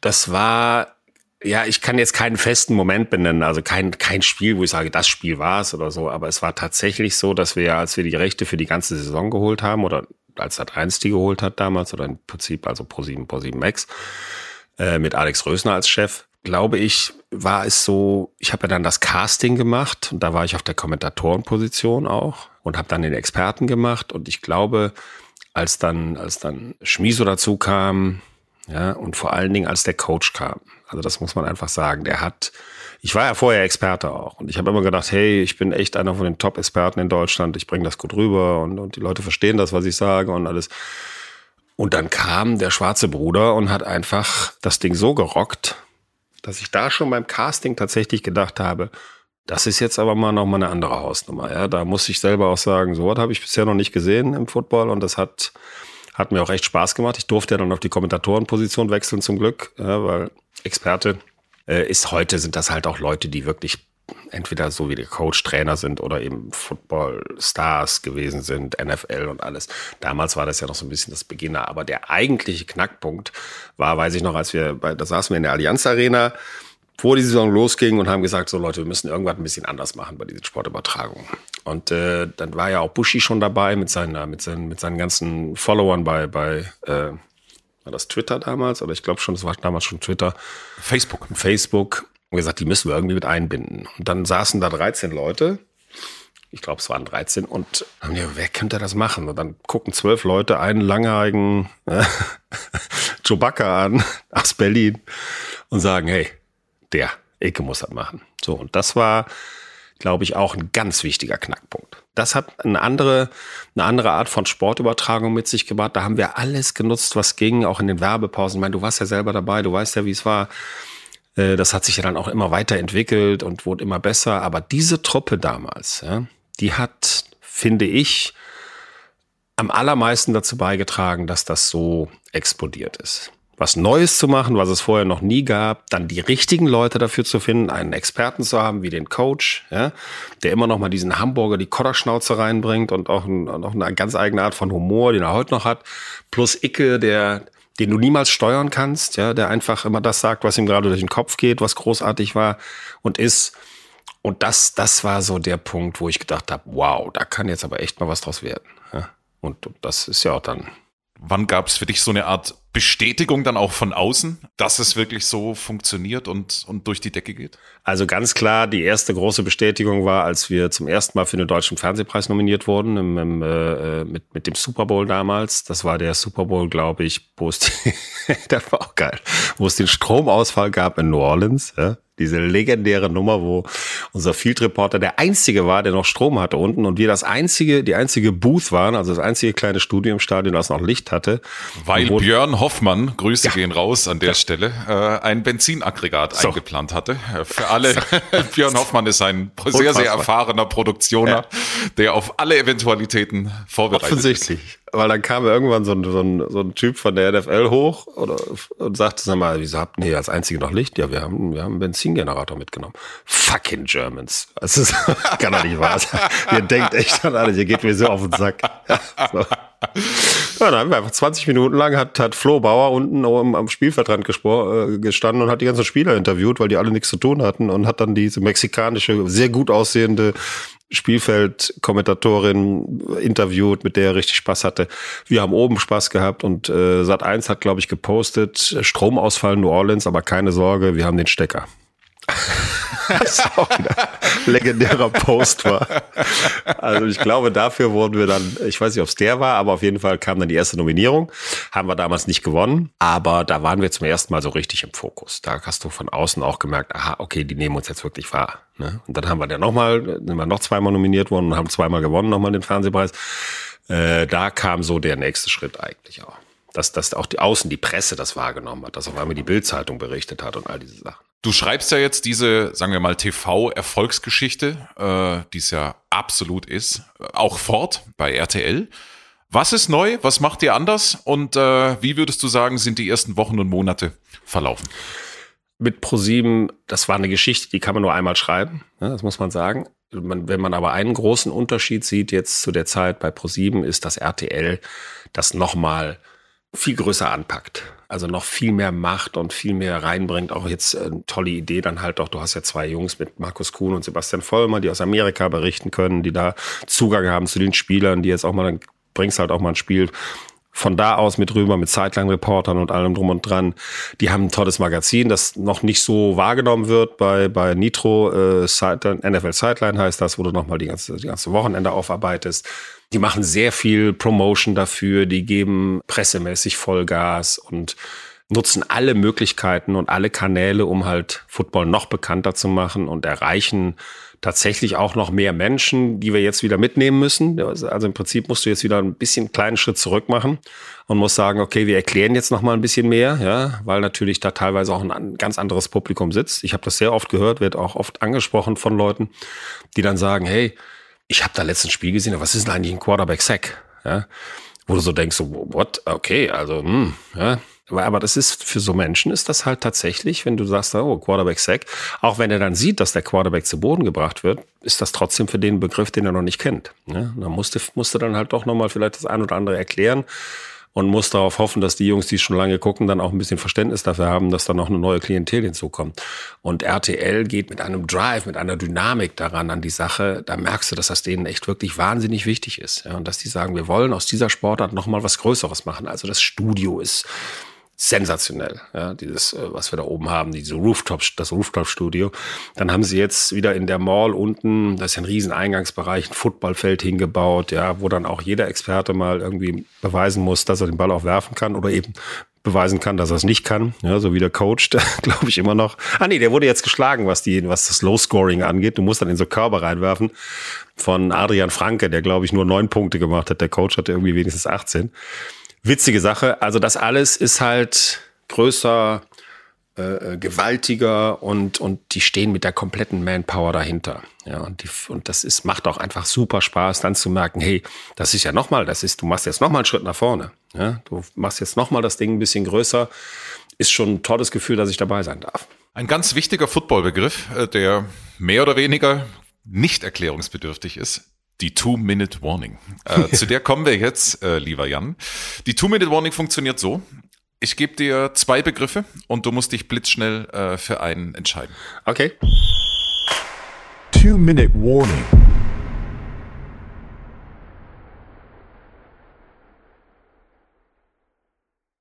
das war, ja, ich kann jetzt keinen festen Moment benennen, also kein, kein Spiel, wo ich sage, das Spiel war es oder so, aber es war tatsächlich so, dass wir, als wir die Rechte für die ganze Saison geholt haben oder als Sat 1 die geholt hat damals, oder im Prinzip also Pro7, Pro7 Max, äh, mit Alex Rösner als Chef, glaube ich, war es so, ich habe ja dann das Casting gemacht und da war ich auf der Kommentatorenposition auch. und habe dann den Experten gemacht. Und ich glaube, als dann, als dann Schmiso dazu kam, ja, und vor allen Dingen als der Coach kam, also das muss man einfach sagen, der hat, ich war ja vorher Experte auch und ich habe immer gedacht, hey, ich bin echt einer von den Top-Experten in Deutschland, ich bringe das gut rüber und, und die Leute verstehen das, was ich sage und alles. Und dann kam der schwarze Bruder und hat einfach das Ding so gerockt, dass ich da schon beim Casting tatsächlich gedacht habe, das ist jetzt aber mal noch mal eine andere Hausnummer. Ja, da muss ich selber auch sagen, so was habe ich bisher noch nicht gesehen im Football und das hat hat mir auch echt Spaß gemacht. Ich durfte ja dann auf die Kommentatorenposition wechseln zum Glück, ja, weil Experte äh, ist heute sind das halt auch Leute, die wirklich entweder so wie der Coach Trainer sind oder eben Football Stars gewesen sind, NFL und alles. Damals war das ja noch so ein bisschen das Beginner, aber der eigentliche Knackpunkt war, weiß ich noch, als wir bei, da saßen wir in der Allianz Arena vor die Saison losging und haben gesagt, so Leute, wir müssen irgendwas ein bisschen anders machen bei diesen Sportübertragungen. Und äh, dann war ja auch Bushi schon dabei mit seinen, mit seinen, mit seinen ganzen Followern bei, bei äh, war das Twitter damals? Oder ich glaube schon, das war damals schon Twitter. Facebook. Facebook. Und gesagt, die müssen wir irgendwie mit einbinden. Und dann saßen da 13 Leute. Ich glaube, es waren 13 und haben ja, wer könnte das machen? Und dann gucken zwölf Leute einen langhaarigen äh, Chewbacca an aus Berlin und sagen, hey, der Ecke muss das machen. So, und das war, glaube ich, auch ein ganz wichtiger Knackpunkt. Das hat eine andere, eine andere Art von Sportübertragung mit sich gebracht. Da haben wir alles genutzt, was ging, auch in den Werbepausen. Ich meine, du warst ja selber dabei, du weißt ja, wie es war. Äh, das hat sich ja dann auch immer weiterentwickelt und wurde immer besser. Aber diese Truppe damals, die hat, finde ich, am allermeisten dazu beigetragen, dass das so explodiert ist was Neues zu machen, was es vorher noch nie gab, dann die richtigen Leute dafür zu finden, einen Experten zu haben wie den Coach, ja, der immer noch mal diesen Hamburger die Kodderschnauze reinbringt und auch, ein, noch eine ganz eigene Art von Humor, den er heute noch hat, plus Icke, der den du niemals steuern kannst, ja, der einfach immer das sagt, was ihm gerade durch den Kopf geht, was großartig war und ist. Und das, das war so der Punkt, wo ich gedacht habe, wow, da kann jetzt aber echt mal was draus werden. Ja. Und das ist ja auch dann Wann gab es für dich so eine Art Bestätigung dann auch von außen, dass es wirklich so funktioniert und, und durch die Decke geht? Also ganz klar, die erste große Bestätigung war, als wir zum ersten Mal für den Deutschen Fernsehpreis nominiert wurden, im, im, äh, mit, mit dem Super Bowl damals. Das war der Super Bowl, glaube ich, wo es, das war auch geil, wo es den Stromausfall gab in New Orleans. Ja? Diese legendäre Nummer, wo unser Field Reporter der einzige war, der noch Strom hatte unten und wir das einzige, die einzige Booth waren, also das einzige kleine Studio im Stadion, das noch Licht hatte. Weil Björn Hoffmann, Grüße ja. gehen raus an der ja. Stelle, äh, ein Benzinaggregat so. eingeplant hatte. Für alle, Björn Hoffmann ist ein sehr, sehr erfahrener Produktioner, ja. der auf alle Eventualitäten vorbereitet Offensichtlich. ist weil dann kam irgendwann so ein, so ein, so ein Typ von der NFL hoch oder, und sagte, sag mal, wieso habt ihr als einzige noch Licht? Ja, wir haben, wir haben einen Benzingenerator mitgenommen. Fucking Germans. Das ist, kann doch nicht wahr sein. ihr denkt echt an alles, ihr geht mir so auf den Sack. so. Ja, dann haben wir einfach 20 Minuten lang hat, hat Flo Bauer unten am, am Spielfeldrand äh, gestanden und hat die ganzen Spieler interviewt, weil die alle nichts zu tun hatten und hat dann diese mexikanische, sehr gut aussehende Spielfeld-Kommentatorin interviewt, mit der er richtig Spaß hatte. Wir haben oben Spaß gehabt und äh, Sat1 hat, glaube ich, gepostet, Stromausfall New Orleans, aber keine Sorge, wir haben den Stecker. Was auch ein legendärer Post war. Also ich glaube, dafür wurden wir dann, ich weiß nicht, ob es der war, aber auf jeden Fall kam dann die erste Nominierung. Haben wir damals nicht gewonnen, aber da waren wir zum ersten Mal so richtig im Fokus. Da hast du von außen auch gemerkt, aha, okay, die nehmen uns jetzt wirklich wahr. Ne? Und dann haben wir dann nochmal, sind wir noch zweimal nominiert worden und haben zweimal gewonnen, nochmal den Fernsehpreis. Äh, da kam so der nächste Schritt eigentlich auch dass, dass auch die Außen, die Presse das wahrgenommen hat, dass auf einmal die Bildzeitung berichtet hat und all diese Sachen. Du schreibst ja jetzt diese, sagen wir mal, TV-Erfolgsgeschichte, äh, die es ja absolut ist, auch fort bei RTL. Was ist neu? Was macht ihr anders? Und äh, wie würdest du sagen, sind die ersten Wochen und Monate verlaufen? Mit ProSieben, das war eine Geschichte, die kann man nur einmal schreiben, ne, das muss man sagen. wenn man aber einen großen Unterschied sieht jetzt zu der Zeit bei ProSieben, ist, dass RTL das nochmal viel größer anpackt also noch viel mehr macht und viel mehr reinbringt. Auch jetzt äh, tolle Idee dann halt doch, du hast ja zwei Jungs mit Markus Kuhn und Sebastian Vollmer, die aus Amerika berichten können, die da Zugang haben zu den Spielern, die jetzt auch mal, dann bringst halt auch mal ein Spiel von da aus mit rüber, mit Sideline-Reportern und allem drum und dran. Die haben ein tolles Magazin, das noch nicht so wahrgenommen wird bei, bei Nitro. Äh, NFL Sideline heißt das, wo du nochmal die ganze, die ganze Wochenende aufarbeitest. Die machen sehr viel Promotion dafür, die geben pressemäßig Vollgas und nutzen alle Möglichkeiten und alle Kanäle, um halt Football noch bekannter zu machen und erreichen tatsächlich auch noch mehr Menschen, die wir jetzt wieder mitnehmen müssen. Also im Prinzip musst du jetzt wieder ein bisschen einen kleinen Schritt zurück machen und musst sagen, okay, wir erklären jetzt noch mal ein bisschen mehr, ja, weil natürlich da teilweise auch ein ganz anderes Publikum sitzt. Ich habe das sehr oft gehört, wird auch oft angesprochen von Leuten, die dann sagen, hey, ich habe da letztens Spiel gesehen, was ist denn eigentlich ein Quarterback-Sack? Ja, wo du so denkst, so, what? Okay, also, hm, ja, aber das ist für so Menschen ist das halt tatsächlich, wenn du sagst, oh, Quarterback Sack, auch wenn er dann sieht, dass der Quarterback zu Boden gebracht wird, ist das trotzdem für den Begriff, den er noch nicht kennt. Ja, dann musste, musste dann halt doch nochmal vielleicht das ein oder andere erklären und muss darauf hoffen, dass die Jungs, die schon lange gucken, dann auch ein bisschen Verständnis dafür haben, dass da noch eine neue Klientel hinzukommt. Und RTL geht mit einem Drive, mit einer Dynamik daran an die Sache. Da merkst du, dass das denen echt wirklich wahnsinnig wichtig ist. Ja, und dass die sagen, wir wollen aus dieser Sportart nochmal was Größeres machen. Also das Studio ist sensationell. Ja, dieses, äh, was wir da oben haben, diese Rooftop, das Rooftop-Studio. Dann haben sie jetzt wieder in der Mall unten, das ist ja ein riesen Eingangsbereich, ein Footballfeld hingebaut, ja, wo dann auch jeder Experte mal irgendwie beweisen muss, dass er den Ball auch werfen kann oder eben beweisen kann, dass er es nicht kann, ja, so wie der Coach, glaube ich immer noch. Ah nee, der wurde jetzt geschlagen, was die, was das Low Scoring angeht. Du musst dann in so Körper reinwerfen von Adrian Franke, der glaube ich nur neun Punkte gemacht hat. Der Coach hatte irgendwie wenigstens 18 witzige Sache. Also das alles ist halt größer, äh, äh, gewaltiger und, und die stehen mit der kompletten Manpower dahinter. Ja, und, die, und das ist, macht auch einfach super Spaß, dann zu merken, hey, das ist ja nochmal, das ist, du machst jetzt nochmal einen Schritt nach vorne. Ja, du machst jetzt nochmal das Ding ein bisschen größer. Ist schon ein tolles Gefühl, dass ich dabei sein darf. Ein ganz wichtiger Footballbegriff, äh, der mehr oder weniger nicht erklärungsbedürftig ist, die Two-Minute-Warning. Äh, zu der kommen wir jetzt, äh, lieber Jan. Die Two-Minute-Warning funktioniert so. Ich gebe dir zwei Begriffe und du musst dich blitzschnell äh, für einen entscheiden. Okay. Two-Minute-Warning.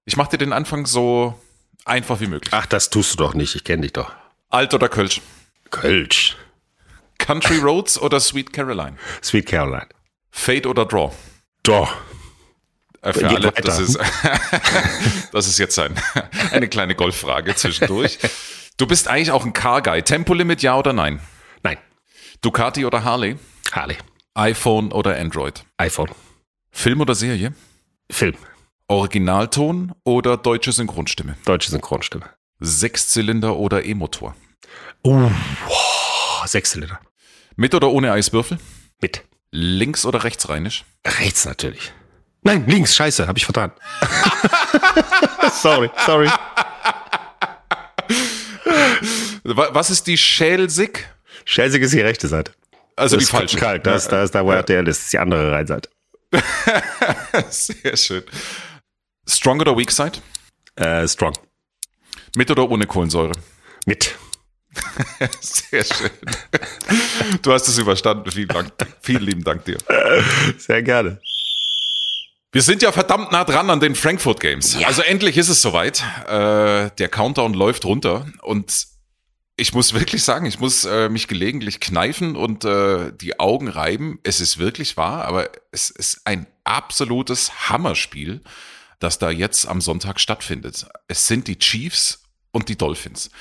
Ich mache dir den Anfang so einfach wie möglich. Ach, das tust du doch nicht. Ich kenne dich doch. Alt oder Kölsch? Kölsch. Country Roads oder Sweet Caroline? Sweet Caroline. Fade oder Draw? Draw. Äh, für alle, das ist, das ist jetzt ein, eine kleine Golffrage zwischendurch. Du bist eigentlich auch ein Car Guy. Tempolimit ja oder nein? Nein. Ducati oder Harley? Harley. iPhone oder Android? iPhone. Film oder Serie? Film. Originalton oder deutsche Synchronstimme? Deutsche Synchronstimme. Sechszylinder oder E-Motor? Uh, wow, Sechszylinder. Mit oder ohne Eiswürfel? Mit. Links oder rechtsrheinisch? Rechts natürlich. Nein, links, scheiße, habe ich vertan. sorry, sorry. Was ist die Schelsig? Schelsig ist die rechte Seite. Also das die falsche. Kalt, das, da ist da, wo Ja. RTL ist, das ist die andere Rheinseite. Sehr schön. Strong oder Weak Side? Äh, strong. Mit oder ohne Kohlensäure? Mit. Sehr schön. Du hast es überstanden. Vielen Dank. Vielen lieben Dank dir. Sehr gerne. Wir sind ja verdammt nah dran an den Frankfurt Games. Also endlich ist es soweit. Äh, der Countdown läuft runter und ich muss wirklich sagen, ich muss äh, mich gelegentlich kneifen und äh, die Augen reiben. Es ist wirklich wahr, aber es ist ein absolutes Hammerspiel, das da jetzt am Sonntag stattfindet. Es sind die Chiefs und die Dolphins.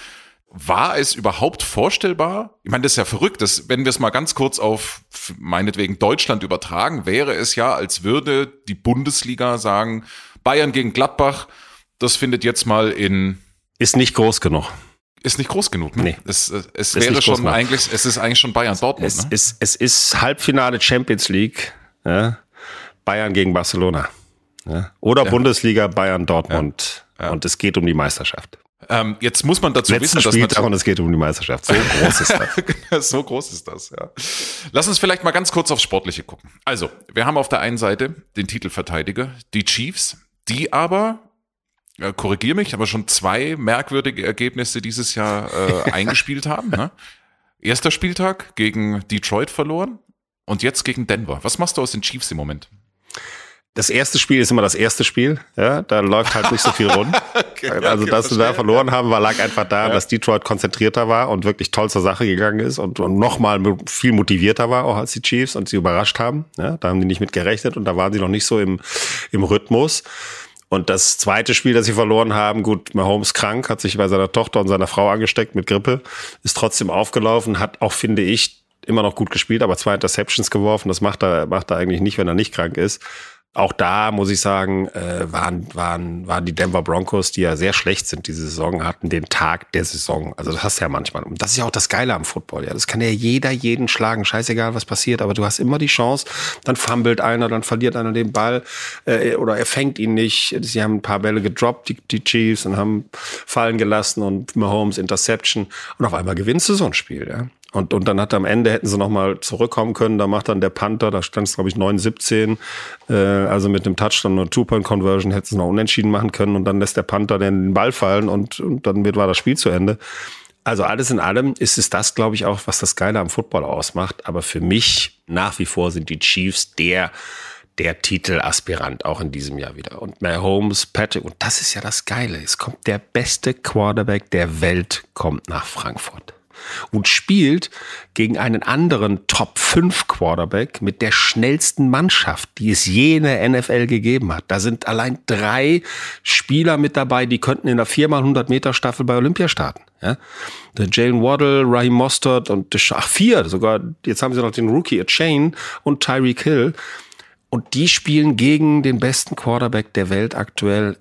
War es überhaupt vorstellbar? Ich meine, das ist ja verrückt. Das, wenn wir es mal ganz kurz auf meinetwegen Deutschland übertragen, wäre es ja, als würde die Bundesliga sagen, Bayern gegen Gladbach, das findet jetzt mal in Ist nicht groß genug. ist nicht groß genug. Ne? Nee. Es, äh, es Ist wäre schon eigentlich, es ist eigentlich schon Bayern Dortmund. Es, Ne? ist, es ist Halbfinale Champions League. Ja? Bayern gegen Barcelona. Ja? Oder Bundesliga Bayern Dortmund. Und es geht um die Meisterschaft. Ähm, jetzt muss man dazu Letzten wissen, dass Spieltag und es geht um die Meisterschaft. So groß ist das. so groß ist das, ja. Lass uns vielleicht mal ganz kurz aufs Sportliche gucken. Also, wir haben auf der einen Seite den Titelverteidiger, die Chiefs, die aber, äh, korrigier mich, aber schon zwei merkwürdige Ergebnisse dieses Jahr äh, eingespielt haben. Ne? Erster Spieltag gegen Detroit verloren und jetzt gegen Denver. Was machst du aus den Chiefs im Moment? Das erste Spiel ist immer das erste Spiel. Ja, da läuft halt nicht so viel rund. okay, also, dass okay, wir da verloren haben, war, lag einfach da, ja. dass Detroit konzentrierter war und wirklich toll zur Sache gegangen ist und, und nochmal viel motivierter war, auch als die Chiefs und sie überrascht haben. Ja, da haben die nicht mit gerechnet und da waren sie noch nicht so im, im Rhythmus. Und das zweite Spiel, das sie verloren haben, gut, Mahomes krank, hat sich bei seiner Tochter und seiner Frau angesteckt mit Grippe, ist trotzdem aufgelaufen, hat auch, finde ich, immer noch gut gespielt, aber zwei Interceptions geworfen. Das macht er, macht er eigentlich nicht, wenn er nicht krank ist auch da muss ich sagen, äh, waren, waren, waren die Denver Broncos, die ja sehr schlecht sind diese Saison, hatten den Tag der Saison. Also das hast du ja manchmal. Und das ist ja auch das Geile am Football. Ja, das kann ja jeder jeden schlagen, scheißegal was passiert, aber du hast immer die Chance. Dann fummelt einer, dann verliert einer den Ball äh, oder er fängt ihn nicht. Sie haben ein paar Bälle gedroppt, die, die Chiefs, und haben fallen gelassen und Mahomes Interception und auf einmal gewinnst du so ein Spiel. Ja. Und, und dann hat am Ende, hätten sie nochmal zurückkommen können, da macht dann der Panther, da stand es glaube ich 9-17, äh, also mit einem Touchdown und Two-Point-Conversion hätten sie noch unentschieden machen können und dann lässt der Panther den Ball fallen und, und dann wird, war das Spiel zu Ende. Also alles in allem ist es das, glaube ich, auch, was das Geile am Football ausmacht. Aber für mich nach wie vor sind die Chiefs der, der Titelaspirant, auch in diesem Jahr wieder. Und Mahomes, Patrick, und das ist ja das Geile. Es kommt der beste Quarterback der Welt, kommt nach Frankfurt und spielt gegen einen anderen Top 5 Quarterback mit der schnellsten Mannschaft, die es je in der NFL gegeben hat. Da sind allein drei Spieler mit dabei, die könnten in der 4x100 Meter Staffel bei Olympia starten. Ja? Der Jalen Waddle, Raheem Mostert und ach, vier sogar. Jetzt haben sie noch den Rookie A Chain und Tyreek Hill. Und die spielen gegen den besten Quarterback der Welt aktuell.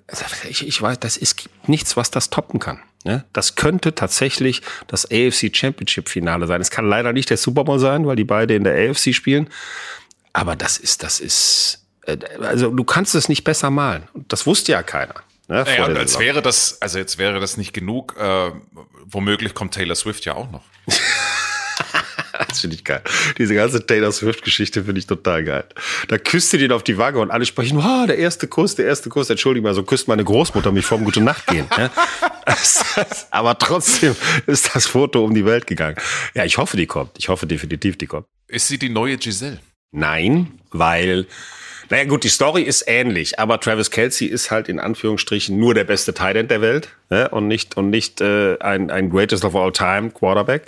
Ich, ich weiß, das ist gibt nichts, was das toppen kann. Ne? Das könnte tatsächlich das AFC Championship Finale sein. Es kann leider nicht der Super Bowl sein, weil die beide in der AFC spielen. Aber das ist, das ist, äh, also du kannst es nicht besser malen. Das wusste ja keiner. Ne, naja, als wäre das, also jetzt wäre das nicht genug. Äh, womöglich kommt Taylor Swift ja auch noch. das finde ich geil. Diese ganze Taylor Swift-Geschichte finde ich total geil. Da küsst sie den auf die Wange und alle sprechen, oh, der erste Kuss, der erste Kuss. Entschuldigung mal, so küsst meine Großmutter mich vorm Gute Nacht gehen. Ja? Aber trotzdem ist das Foto um die Welt gegangen. Ja, ich hoffe, die kommt. Ich hoffe definitiv, die kommt. Ist sie die neue Giselle? Nein, weil naja gut, die Story ist ähnlich, aber Travis Kelsey ist halt in Anführungsstrichen nur der beste Tight der Welt ja, und nicht und nicht äh, ein, ein Greatest of All Time Quarterback.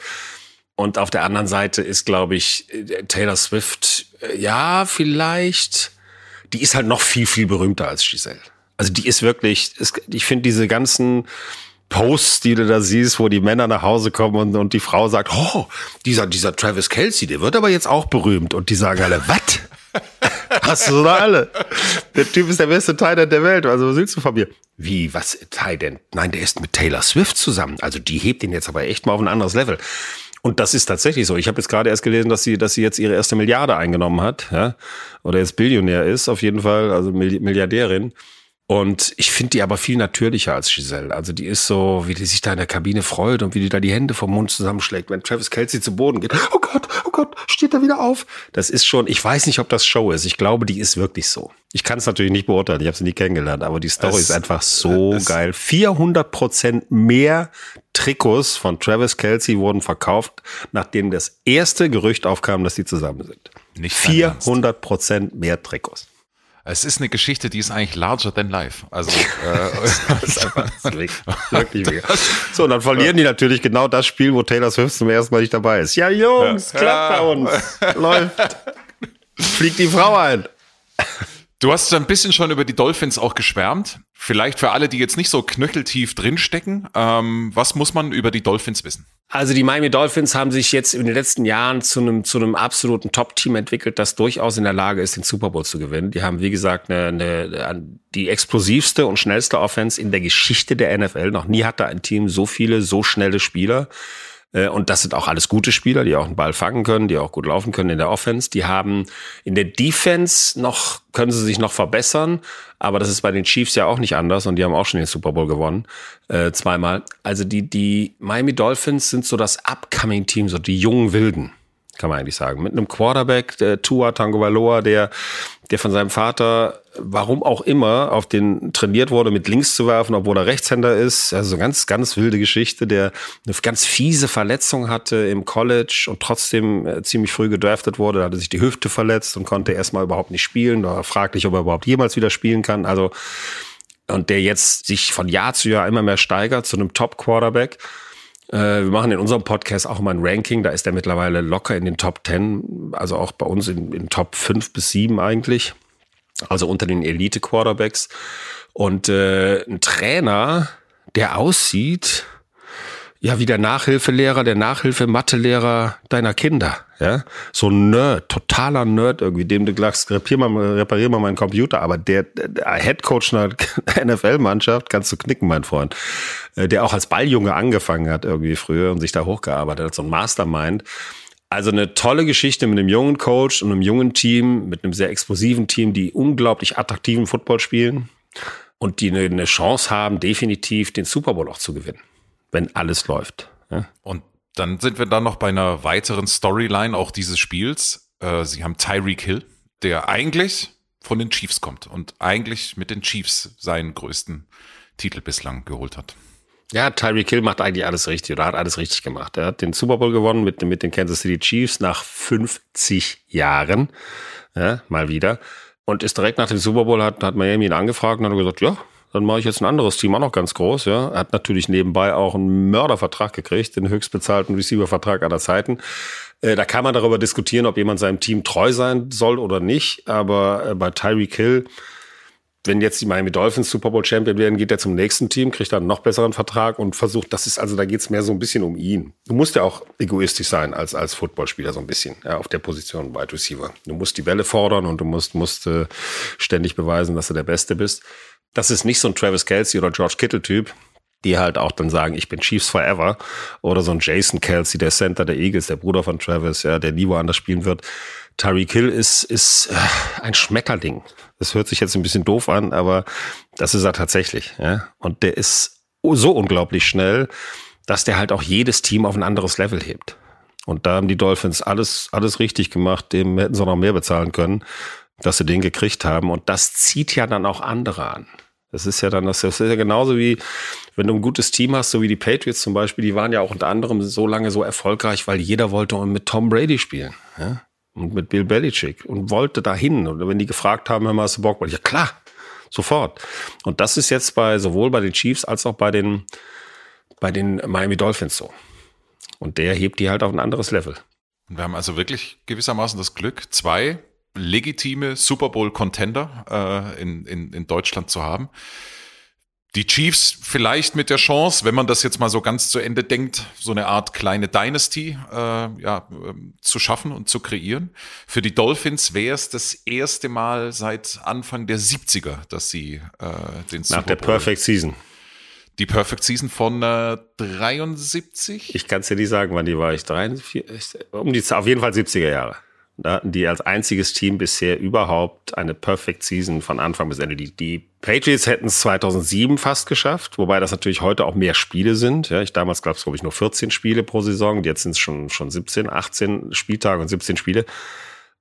Und auf der anderen Seite ist, glaube ich, Taylor Swift, äh, ja, vielleicht, die ist halt noch viel, viel berühmter als Giselle. Also die ist wirklich, ich finde diese ganzen Posts, die du da siehst, wo die Männer nach Hause kommen und, und die Frau sagt, oh, dieser, dieser Travis Kelsey, der wird aber jetzt auch berühmt. Und die sagen alle, was? Hast du da alle? Der Typ ist der beste Titan der Welt. Also was willst du von mir? Wie, was, Titan? Nein, der ist mit Taylor Swift zusammen. Also die hebt ihn jetzt aber echt mal auf ein anderes Level. Und das ist tatsächlich so. Ich habe jetzt gerade erst gelesen, dass sie, dass sie jetzt ihre erste Milliarde eingenommen hat, ja, oder jetzt Billionär ist, auf jeden Fall, also Milliardärin. Und ich finde die aber viel natürlicher als Giselle. Also die ist so, wie die sich da in der Kabine freut und wie die da die Hände vom Mund zusammenschlägt, wenn Travis Kelsey zu Boden geht. Oh Gott, oh Gott, steht er wieder auf. Das ist schon, ich weiß nicht, ob das Show ist. Ich glaube, die ist wirklich so. Ich kann es natürlich nicht beurteilen, ich habe sie nie kennengelernt, aber die Story es, ist einfach so geil. 400 Prozent mehr Trikots von Travis Kelsey wurden verkauft, nachdem das erste Gerücht aufkam, dass die zusammen sind. Nicht 400 Prozent mehr Trikots. Es ist eine Geschichte, die ist eigentlich larger than life. Also äh, das ist einfach wirklich mega. So, und dann verlieren die natürlich genau das Spiel, wo Taylor Swift zum ersten Mal nicht dabei ist. Ja, Jungs, ja. klappt bei uns. Läuft. Fliegt die Frau ein. Du hast ein bisschen schon über die Dolphins auch geschwärmt. Vielleicht für alle, die jetzt nicht so knöcheltief drinstecken, ähm, was muss man über die Dolphins wissen? Also die Miami Dolphins haben sich jetzt in den letzten Jahren zu einem, zu einem absoluten Top-Team entwickelt, das durchaus in der Lage ist, den Super Bowl zu gewinnen. Die haben, wie gesagt, eine, eine, die explosivste und schnellste Offense in der Geschichte der NFL. Noch nie hatte ein Team so viele, so schnelle Spieler. Äh, und das sind auch alles gute Spieler, die auch einen Ball fangen können, die auch gut laufen können in der Offense. Die haben in der Defense noch, können sie sich noch verbessern. Aber das ist bei den Chiefs ja auch nicht anders und die haben auch schon den Super Bowl gewonnen. Äh, zweimal. Also die, die Miami Dolphins sind so das Upcoming-Team, so die jungen Wilden. Kann man eigentlich sagen. Mit einem Quarterback, der Tua Tagovailoa, der, der von seinem Vater, warum auch immer, auf den trainiert wurde, mit links zu werfen, obwohl er Rechtshänder ist. Also ganz, ganz wilde Geschichte, der eine ganz fiese Verletzung hatte im College und trotzdem äh, ziemlich früh gedraftet wurde. Da hatte sich die Hüfte verletzt und konnte erstmal überhaupt nicht spielen. Da war fraglich, ob er überhaupt jemals wieder spielen kann. Also, und der jetzt sich von Jahr zu Jahr immer mehr steigert zu einem Top-Quarterback. Äh, wir machen in unserem Podcast auch immer ein Ranking, da ist er mittlerweile locker in den Top 10, also auch bei uns in, in Top 5 bis 7 eigentlich, also unter den Elite-Quarterbacks. Und äh, ein Trainer, der aussieht, ja, wie der Nachhilfelehrer, der Nachhilfe-Mathelehrer deiner Kinder, ja. So ein Nerd, totaler Nerd irgendwie, dem du sagst, reparier mal, reparier mal meinen Computer, aber der, der Headcoach einer NFL-Mannschaft, kannst du knicken, mein Freund, äh, der auch als Balljunge angefangen hat irgendwie früher und sich da hochgearbeitet hat, so ein Mastermind. Also eine tolle Geschichte mit einem jungen Coach und einem jungen Team, mit einem sehr explosiven Team, die unglaublich attraktiven Football spielen und die eine Chance haben, definitiv den Super Bowl auch zu gewinnen wenn alles läuft. Ja? Und dann sind wir dann noch bei einer weiteren Storyline auch dieses Spiels. Äh, sie haben Tyreek Hill, der eigentlich von den Chiefs kommt und eigentlich mit den Chiefs seinen größten Titel bislang geholt hat. Ja, Tyreek Hill macht eigentlich alles richtig oder hat alles richtig gemacht. Er hat den Super Bowl gewonnen mit, mit den Kansas City Chiefs nach 50 Jahren. Ja, mal wieder. Und ist direkt nach dem Super Bowl hat, hat Miami ihn angefragt und hat gesagt, ja, dann mache ich jetzt ein anderes Team, auch noch ganz groß. Ja. Er hat natürlich nebenbei auch einen Mördervertrag gekriegt, den höchstbezahlten Receiver-Vertrag aller Zeiten. Äh, da kann man darüber diskutieren, ob jemand seinem Team treu sein soll oder nicht. Aber äh, bei Tyreek Hill, wenn jetzt die Miami Dolphins Super Bowl Champion werden, geht er zum nächsten Team, kriegt dann einen noch besseren Vertrag und versucht, das ist also, da geht's mehr so ein bisschen um ihn. Du musst ja auch egoistisch sein als, als Footballspieler so ein bisschen, ja, auf der Position Wide Receiver. Du musst die Bälle fordern und du musst, musst äh, ständig beweisen, dass du der Beste bist. Das ist nicht so ein Travis Kelsey oder George Kittle-Typ, die halt auch dann sagen, ich bin Chiefs forever. Oder so ein Jason Kelsey, der Center der Eagles, der Bruder von Travis, ja, der nie woanders spielen wird. Tyreek Hill ist, ist äh, ein Schmetterling. Das hört sich jetzt ein bisschen doof an, aber das ist er tatsächlich. Ja? Und der ist so unglaublich schnell, dass der halt auch jedes Team auf ein anderes Level hebt. Und da haben die Dolphins alles, alles richtig gemacht. Dem hätten sie noch mehr bezahlen können, dass sie den gekriegt haben. Und das zieht ja dann auch andere an. Das ist ja dann, das ist ja genauso wie, wenn du ein gutes Team hast, so wie die Patriots zum Beispiel, die waren ja auch unter anderem so lange so erfolgreich, weil jeder wollte mit Tom Brady spielen. Ja? Und mit Bill Belichick und wollte dahin. Und wenn die gefragt haben, hör mal, hast du Bock? Ja, klar, sofort. Und das ist jetzt bei, sowohl bei den Chiefs als auch bei den, bei den Miami Dolphins so. Und der hebt die halt auf ein anderes Level. Wir haben also wirklich gewissermaßen das Glück, zwei legitime Super Bowl-Contender äh, in, in, in Deutschland zu haben. Die Chiefs vielleicht mit der Chance, wenn man das jetzt mal so ganz zu Ende denkt, so eine Art kleine Dynasty äh, ja, äh, zu schaffen und zu kreieren. Für die Dolphins wäre es das erste Mal seit Anfang der 70er, dass sie äh, den Super Bowl... Nach der Perfect Season. Die Perfect Season von äh, 73? Ich kann es dir nicht sagen, wann die war. Ich 43, um die auf jeden Fall 70er Jahre. Hatten die als einziges Team bisher überhaupt eine Perfect Season von Anfang bis Ende. Die, die Patriots hätten es 2007 fast geschafft, wobei das natürlich heute auch mehr Spiele sind. Ja, ich damals gab es, glaube ich, nur 14 Spiele pro Saison. Jetzt sind es schon, schon 17, 18 Spieltage und 17 Spiele.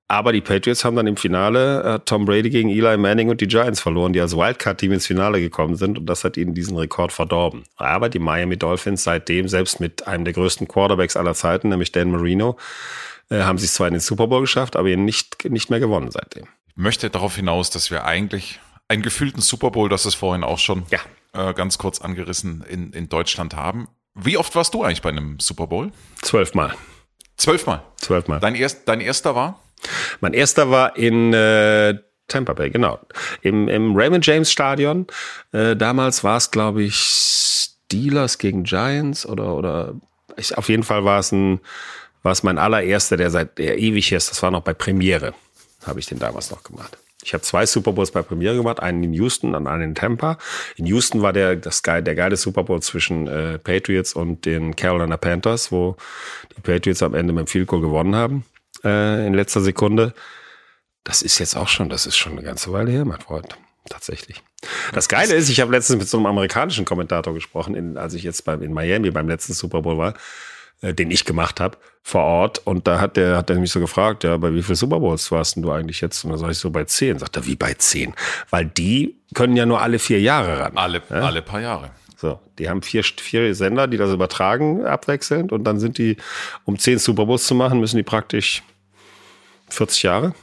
Aber die Patriots haben dann im Finale äh, Tom Brady gegen Eli Manning und die Giants verloren, die als Wildcard-Team ins Finale gekommen sind. Und das hat ihnen diesen Rekord verdorben. Aber die Miami Dolphins seitdem, selbst mit einem der größten Quarterbacks aller Zeiten, nämlich Dan Marino, äh, haben sie es zwar in den Super Bowl geschafft, aber nicht, nicht mehr gewonnen seitdem. Ich möchte darauf hinaus, dass wir eigentlich einen gefühlten Super Bowl, das ist vorhin auch schon ja. äh, ganz kurz angerissen, in, in Deutschland haben. Wie oft warst du eigentlich bei einem Super Bowl? Zwölfmal. Zwölfmal? Zwölfmal. Dein, erst, dein erster war? Mein erster war in äh, Tampa Bay, genau. Im, im Raymond James Stadion. Äh, damals war es, glaube ich, Steelers gegen Giants oder, oder ich, auf jeden Fall war es ein war es mein allererster, der seit der ewig ist. Das war noch bei Premiere, habe ich den damals noch gemacht. Ich habe zwei Super Bowls bei Premiere gemacht, einen in Houston und einen in Tampa. In Houston war der das geil, der geile Super Bowl zwischen äh, Patriots und den Carolina Panthers, wo die Patriots am Ende mit dem Field Goal gewonnen haben äh, in letzter Sekunde. Das ist jetzt auch schon, das ist schon eine ganze Weile her, mein Freund. Tatsächlich. Das Geile ist, ich habe letztens mit so einem amerikanischen Kommentator gesprochen, in, als ich jetzt beim, in Miami beim letzten Super Bowl war. Äh, den ich gemacht habe vor Ort. Und da hat der, hat er mich so gefragt, ja, bei wie viel Super Bowls warst denn du eigentlich jetzt? Und da sag ich so bei zehn. Sagt er, wie bei zehn? Weil die können ja nur alle vier Jahre ran. Alle, ja? alle paar Jahre. So, die haben vier, vier Sender, die das übertragen, abwechselnd. Und dann sind die, um zehn Super Bowls zu machen, müssen die praktisch 40 Jahre.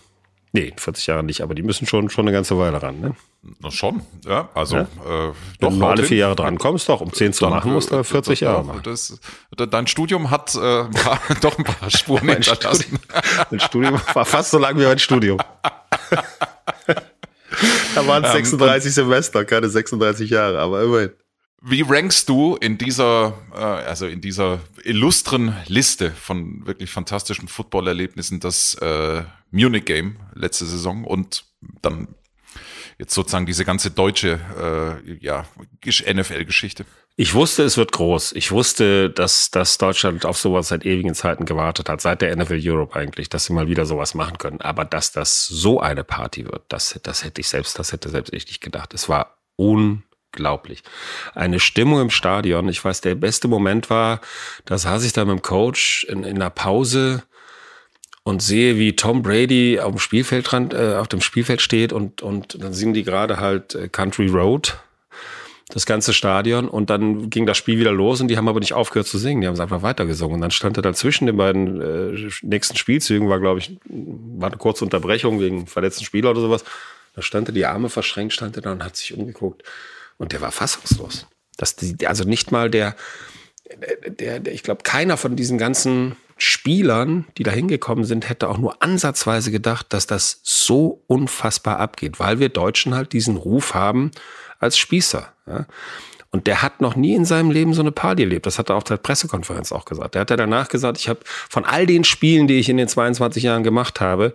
Nee, 40 Jahre nicht, aber die müssen schon, schon eine ganze Weile ran. Ne? Na schon, ja. Also Ja? Äh, Wenn du alle vier Jahre dran kommst, doch, um zehn zu Dann, machen, musst du äh, 40 da- Jahre machen. Das, dein Studium hat äh, ein paar, doch ein paar Spuren Mein hinterlassen. Mein Studium war fast so lang wie mein Studium. da waren es 36 Semester, keine 36 Jahre, aber immerhin. Wie rankst du in dieser, äh, also in dieser illustren Liste von wirklich fantastischen Footballerlebnissen das äh, Munich Game letzte Saison und dann jetzt sozusagen diese ganze deutsche äh, ja, NFL-Geschichte? Ich wusste, es wird groß. Ich wusste, dass, dass Deutschland auf sowas seit ewigen Zeiten gewartet hat, seit der NFL Europe eigentlich, dass sie mal wieder sowas machen können. Aber dass das so eine Party wird, das, das hätte ich selbst, das hätte selbst ich nicht gedacht. Es war unglaublich. Eine Stimmung im Stadion. Ich weiß, der beste Moment war, da saß ich da mit dem Coach in, in einer Pause und sehe, wie Tom Brady auf dem Spielfeldrand, äh, auf dem Spielfeld steht und, und dann singen die gerade halt äh, Country Road das ganze Stadion. Und dann ging das Spiel wieder los und die haben aber nicht aufgehört zu singen, die haben es einfach weitergesungen. Und dann stand er dann zwischen den beiden äh, nächsten Spielzügen, war glaube ich, war eine kurze Unterbrechung wegen verletzten Spieler oder sowas, da stand er, die Arme verschränkt, stand er da und hat sich umgeguckt und der war fassungslos. Die, also nicht mal der, der, der ich glaube, keiner von diesen ganzen Spielern, die da hingekommen sind, hätte auch nur ansatzweise gedacht, dass das so unfassbar abgeht, weil wir Deutschen halt diesen Ruf haben als Spießer. Ja? Und der hat noch nie in seinem Leben so eine Party erlebt. Das hat er auf der Pressekonferenz auch gesagt. Der hat ja danach gesagt, ich habe von all den Spielen, die ich in den 22 Jahren gemacht habe,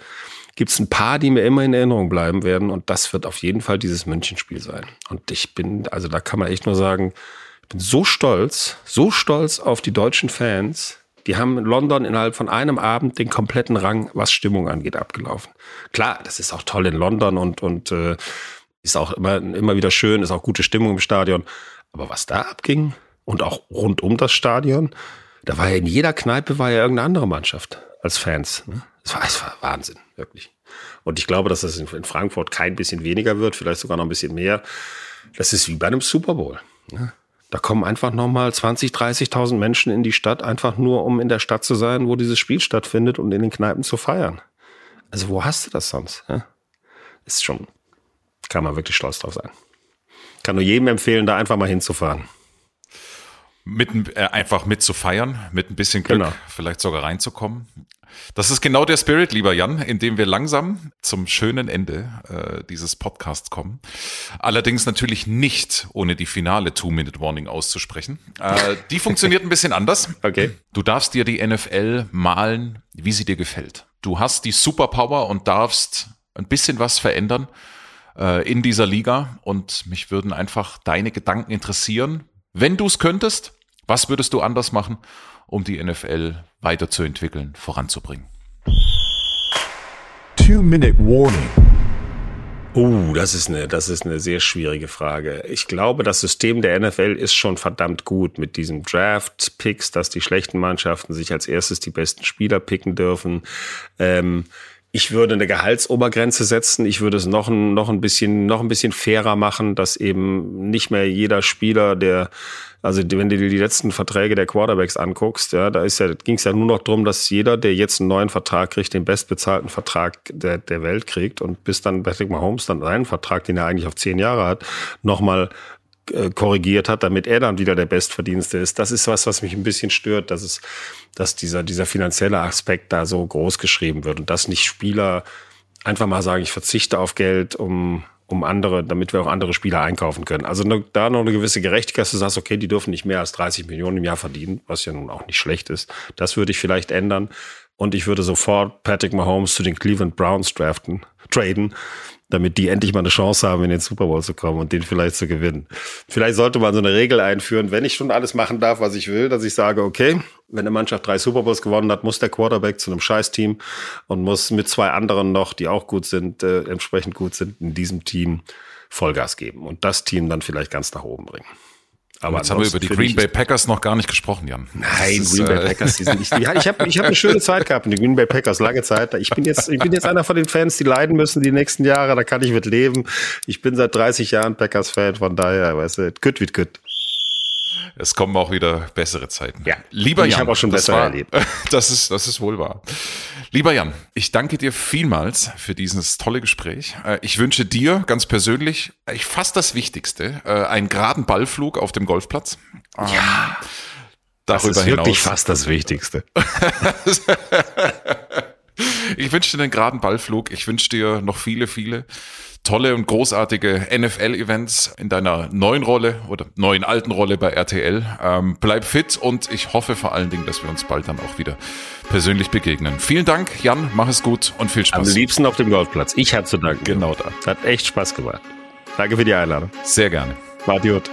gibt es ein paar, die mir immer in Erinnerung bleiben werden. Und das wird auf jeden Fall dieses Münchenspiel sein. Und ich bin, also da kann man echt nur sagen, ich bin so stolz, so stolz auf die deutschen Fans. Die haben in London innerhalb von einem Abend den kompletten Rang, was Stimmung angeht, abgelaufen. Klar, das ist auch toll in London und, und äh, ist auch immer, immer wieder schön, ist auch gute Stimmung im Stadion. Aber was da abging und auch rund um das Stadion, da war ja in jeder Kneipe war ja irgendeine andere Mannschaft als Fans. Ne? Es war, es war Wahnsinn, wirklich. Und ich glaube, dass das in, Frankfurt kein bisschen weniger wird, vielleicht sogar noch ein bisschen mehr. Das ist wie bei einem Super Bowl. Ne? Da kommen einfach nochmal 20, 30.000 Menschen in die Stadt, einfach nur, um in der Stadt zu sein, wo dieses Spiel stattfindet und in den Kneipen zu feiern. Also wo hast du das sonst? Ja? Ist schon, kann man wirklich stolz drauf sein. Kann nur jedem empfehlen, da einfach mal hinzufahren. Mit, äh, einfach mit zu feiern, mit ein bisschen Glück, Genau. vielleicht sogar reinzukommen. Das ist genau der Spirit, lieber Jan, in dem wir langsam zum schönen Ende äh, dieses Podcasts kommen. Allerdings natürlich nicht ohne die finale Two-Minute-Warning auszusprechen. Äh, die funktioniert ein bisschen anders. Okay. Du darfst dir die NFL malen, wie sie dir gefällt. Du hast die Superpower und darfst ein bisschen was verändern äh, in dieser Liga. Und mich würden einfach deine Gedanken interessieren. Wenn du es könntest, was würdest du anders machen, um die NFL weiterzuentwickeln, voranzubringen? Two minute warning. Uh, das ist eine, das ist eine sehr schwierige Frage. Ich glaube, das System der NFL ist schon verdammt gut mit diesen Draft-Picks, dass die schlechten Mannschaften sich als erstes die besten Spieler picken dürfen. Ähm, ich würde eine Gehaltsobergrenze setzen. Ich würde es noch ein, noch ein bisschen, noch ein bisschen fairer machen, dass eben nicht mehr jeder Spieler, der, also wenn du dir die letzten Verträge der Quarterbacks anguckst, ja, da ist ja, ging es ja nur noch darum, dass jeder, der jetzt einen neuen Vertrag kriegt, den bestbezahlten Vertrag der, der Welt kriegt und bis dann Patrick Mahomes dann seinen Vertrag, den er eigentlich auf zehn Jahre hat, nochmal äh, korrigiert hat, damit er dann wieder der Bestverdienste ist. Das ist was, was mich ein bisschen stört, dass es, dass dieser, dieser finanzielle Aspekt da so groß geschrieben wird und dass nicht Spieler einfach mal sagen, ich verzichte auf Geld, um, um andere, damit wir auch andere Spieler einkaufen können. Also ne, da noch eine gewisse Gerechtigkeit, dass du sagst, okay, die dürfen nicht mehr als 30 Millionen im Jahr verdienen, was ja nun auch nicht schlecht ist. Das würde ich vielleicht ändern. Und ich würde sofort Patrick Mahomes zu den Cleveland Browns draften, traden, damit die endlich mal eine Chance haben, in den Super Bowl zu kommen und den vielleicht zu gewinnen. Vielleicht sollte man so eine Regel einführen, wenn ich schon alles machen darf, was ich will, dass ich sage, okay, wenn eine Mannschaft drei Super Bowls gewonnen hat, muss der Quarterback zu einem Scheißteam und muss mit zwei anderen noch, die auch gut sind, äh, entsprechend gut sind, in diesem Team Vollgas geben und das Team dann vielleicht ganz nach oben bringen. Aber jetzt haben wir über die Green Bay Packers noch gar nicht gesprochen, Jan. Nein, ist, Green Bay äh, Packers, die sind nicht. Ich habe ich hab eine schöne Zeit gehabt mit den Green Bay Packers, lange Zeit. Ich bin jetzt, ich bin jetzt einer von den Fans, die leiden müssen die nächsten Jahre. Da kann ich mit leben. Ich bin seit 30 Jahren Packers-Fan, von daher, weißt du, good wird good. Es kommen auch wieder bessere Zeiten. Ja. Lieber ich Jan, habe auch schon besser war, erlebt. Das ist, das ist wohl wahr. Lieber Jan, ich danke dir vielmals für dieses tolle Gespräch. Äh, ich wünsche dir ganz persönlich, ich fast das Wichtigste, äh, einen geraden Ballflug auf dem Golfplatz. Ähm, ja. Darüber das ist wirklich hinaus. fast das Wichtigste. ich wünsche dir einen geraden Ballflug. Ich wünsche dir noch viele, viele tolle und großartige NFL-Events in deiner neuen Rolle oder neuen alten Rolle bei RTL. Ähm, bleib fit und ich hoffe vor allen Dingen, dass wir uns bald dann auch wieder persönlich begegnen. Vielen Dank, Jan, mach es gut und viel Spaß. Am liebsten auf dem Golfplatz. Ich hatte zu danken. Genau da. Hat echt Spaß gemacht. Danke für die Einladung. Sehr gerne. War gut.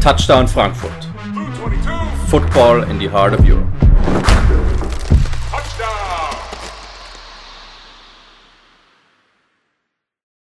Touchdown Frankfurt. Football in the heart of Europe.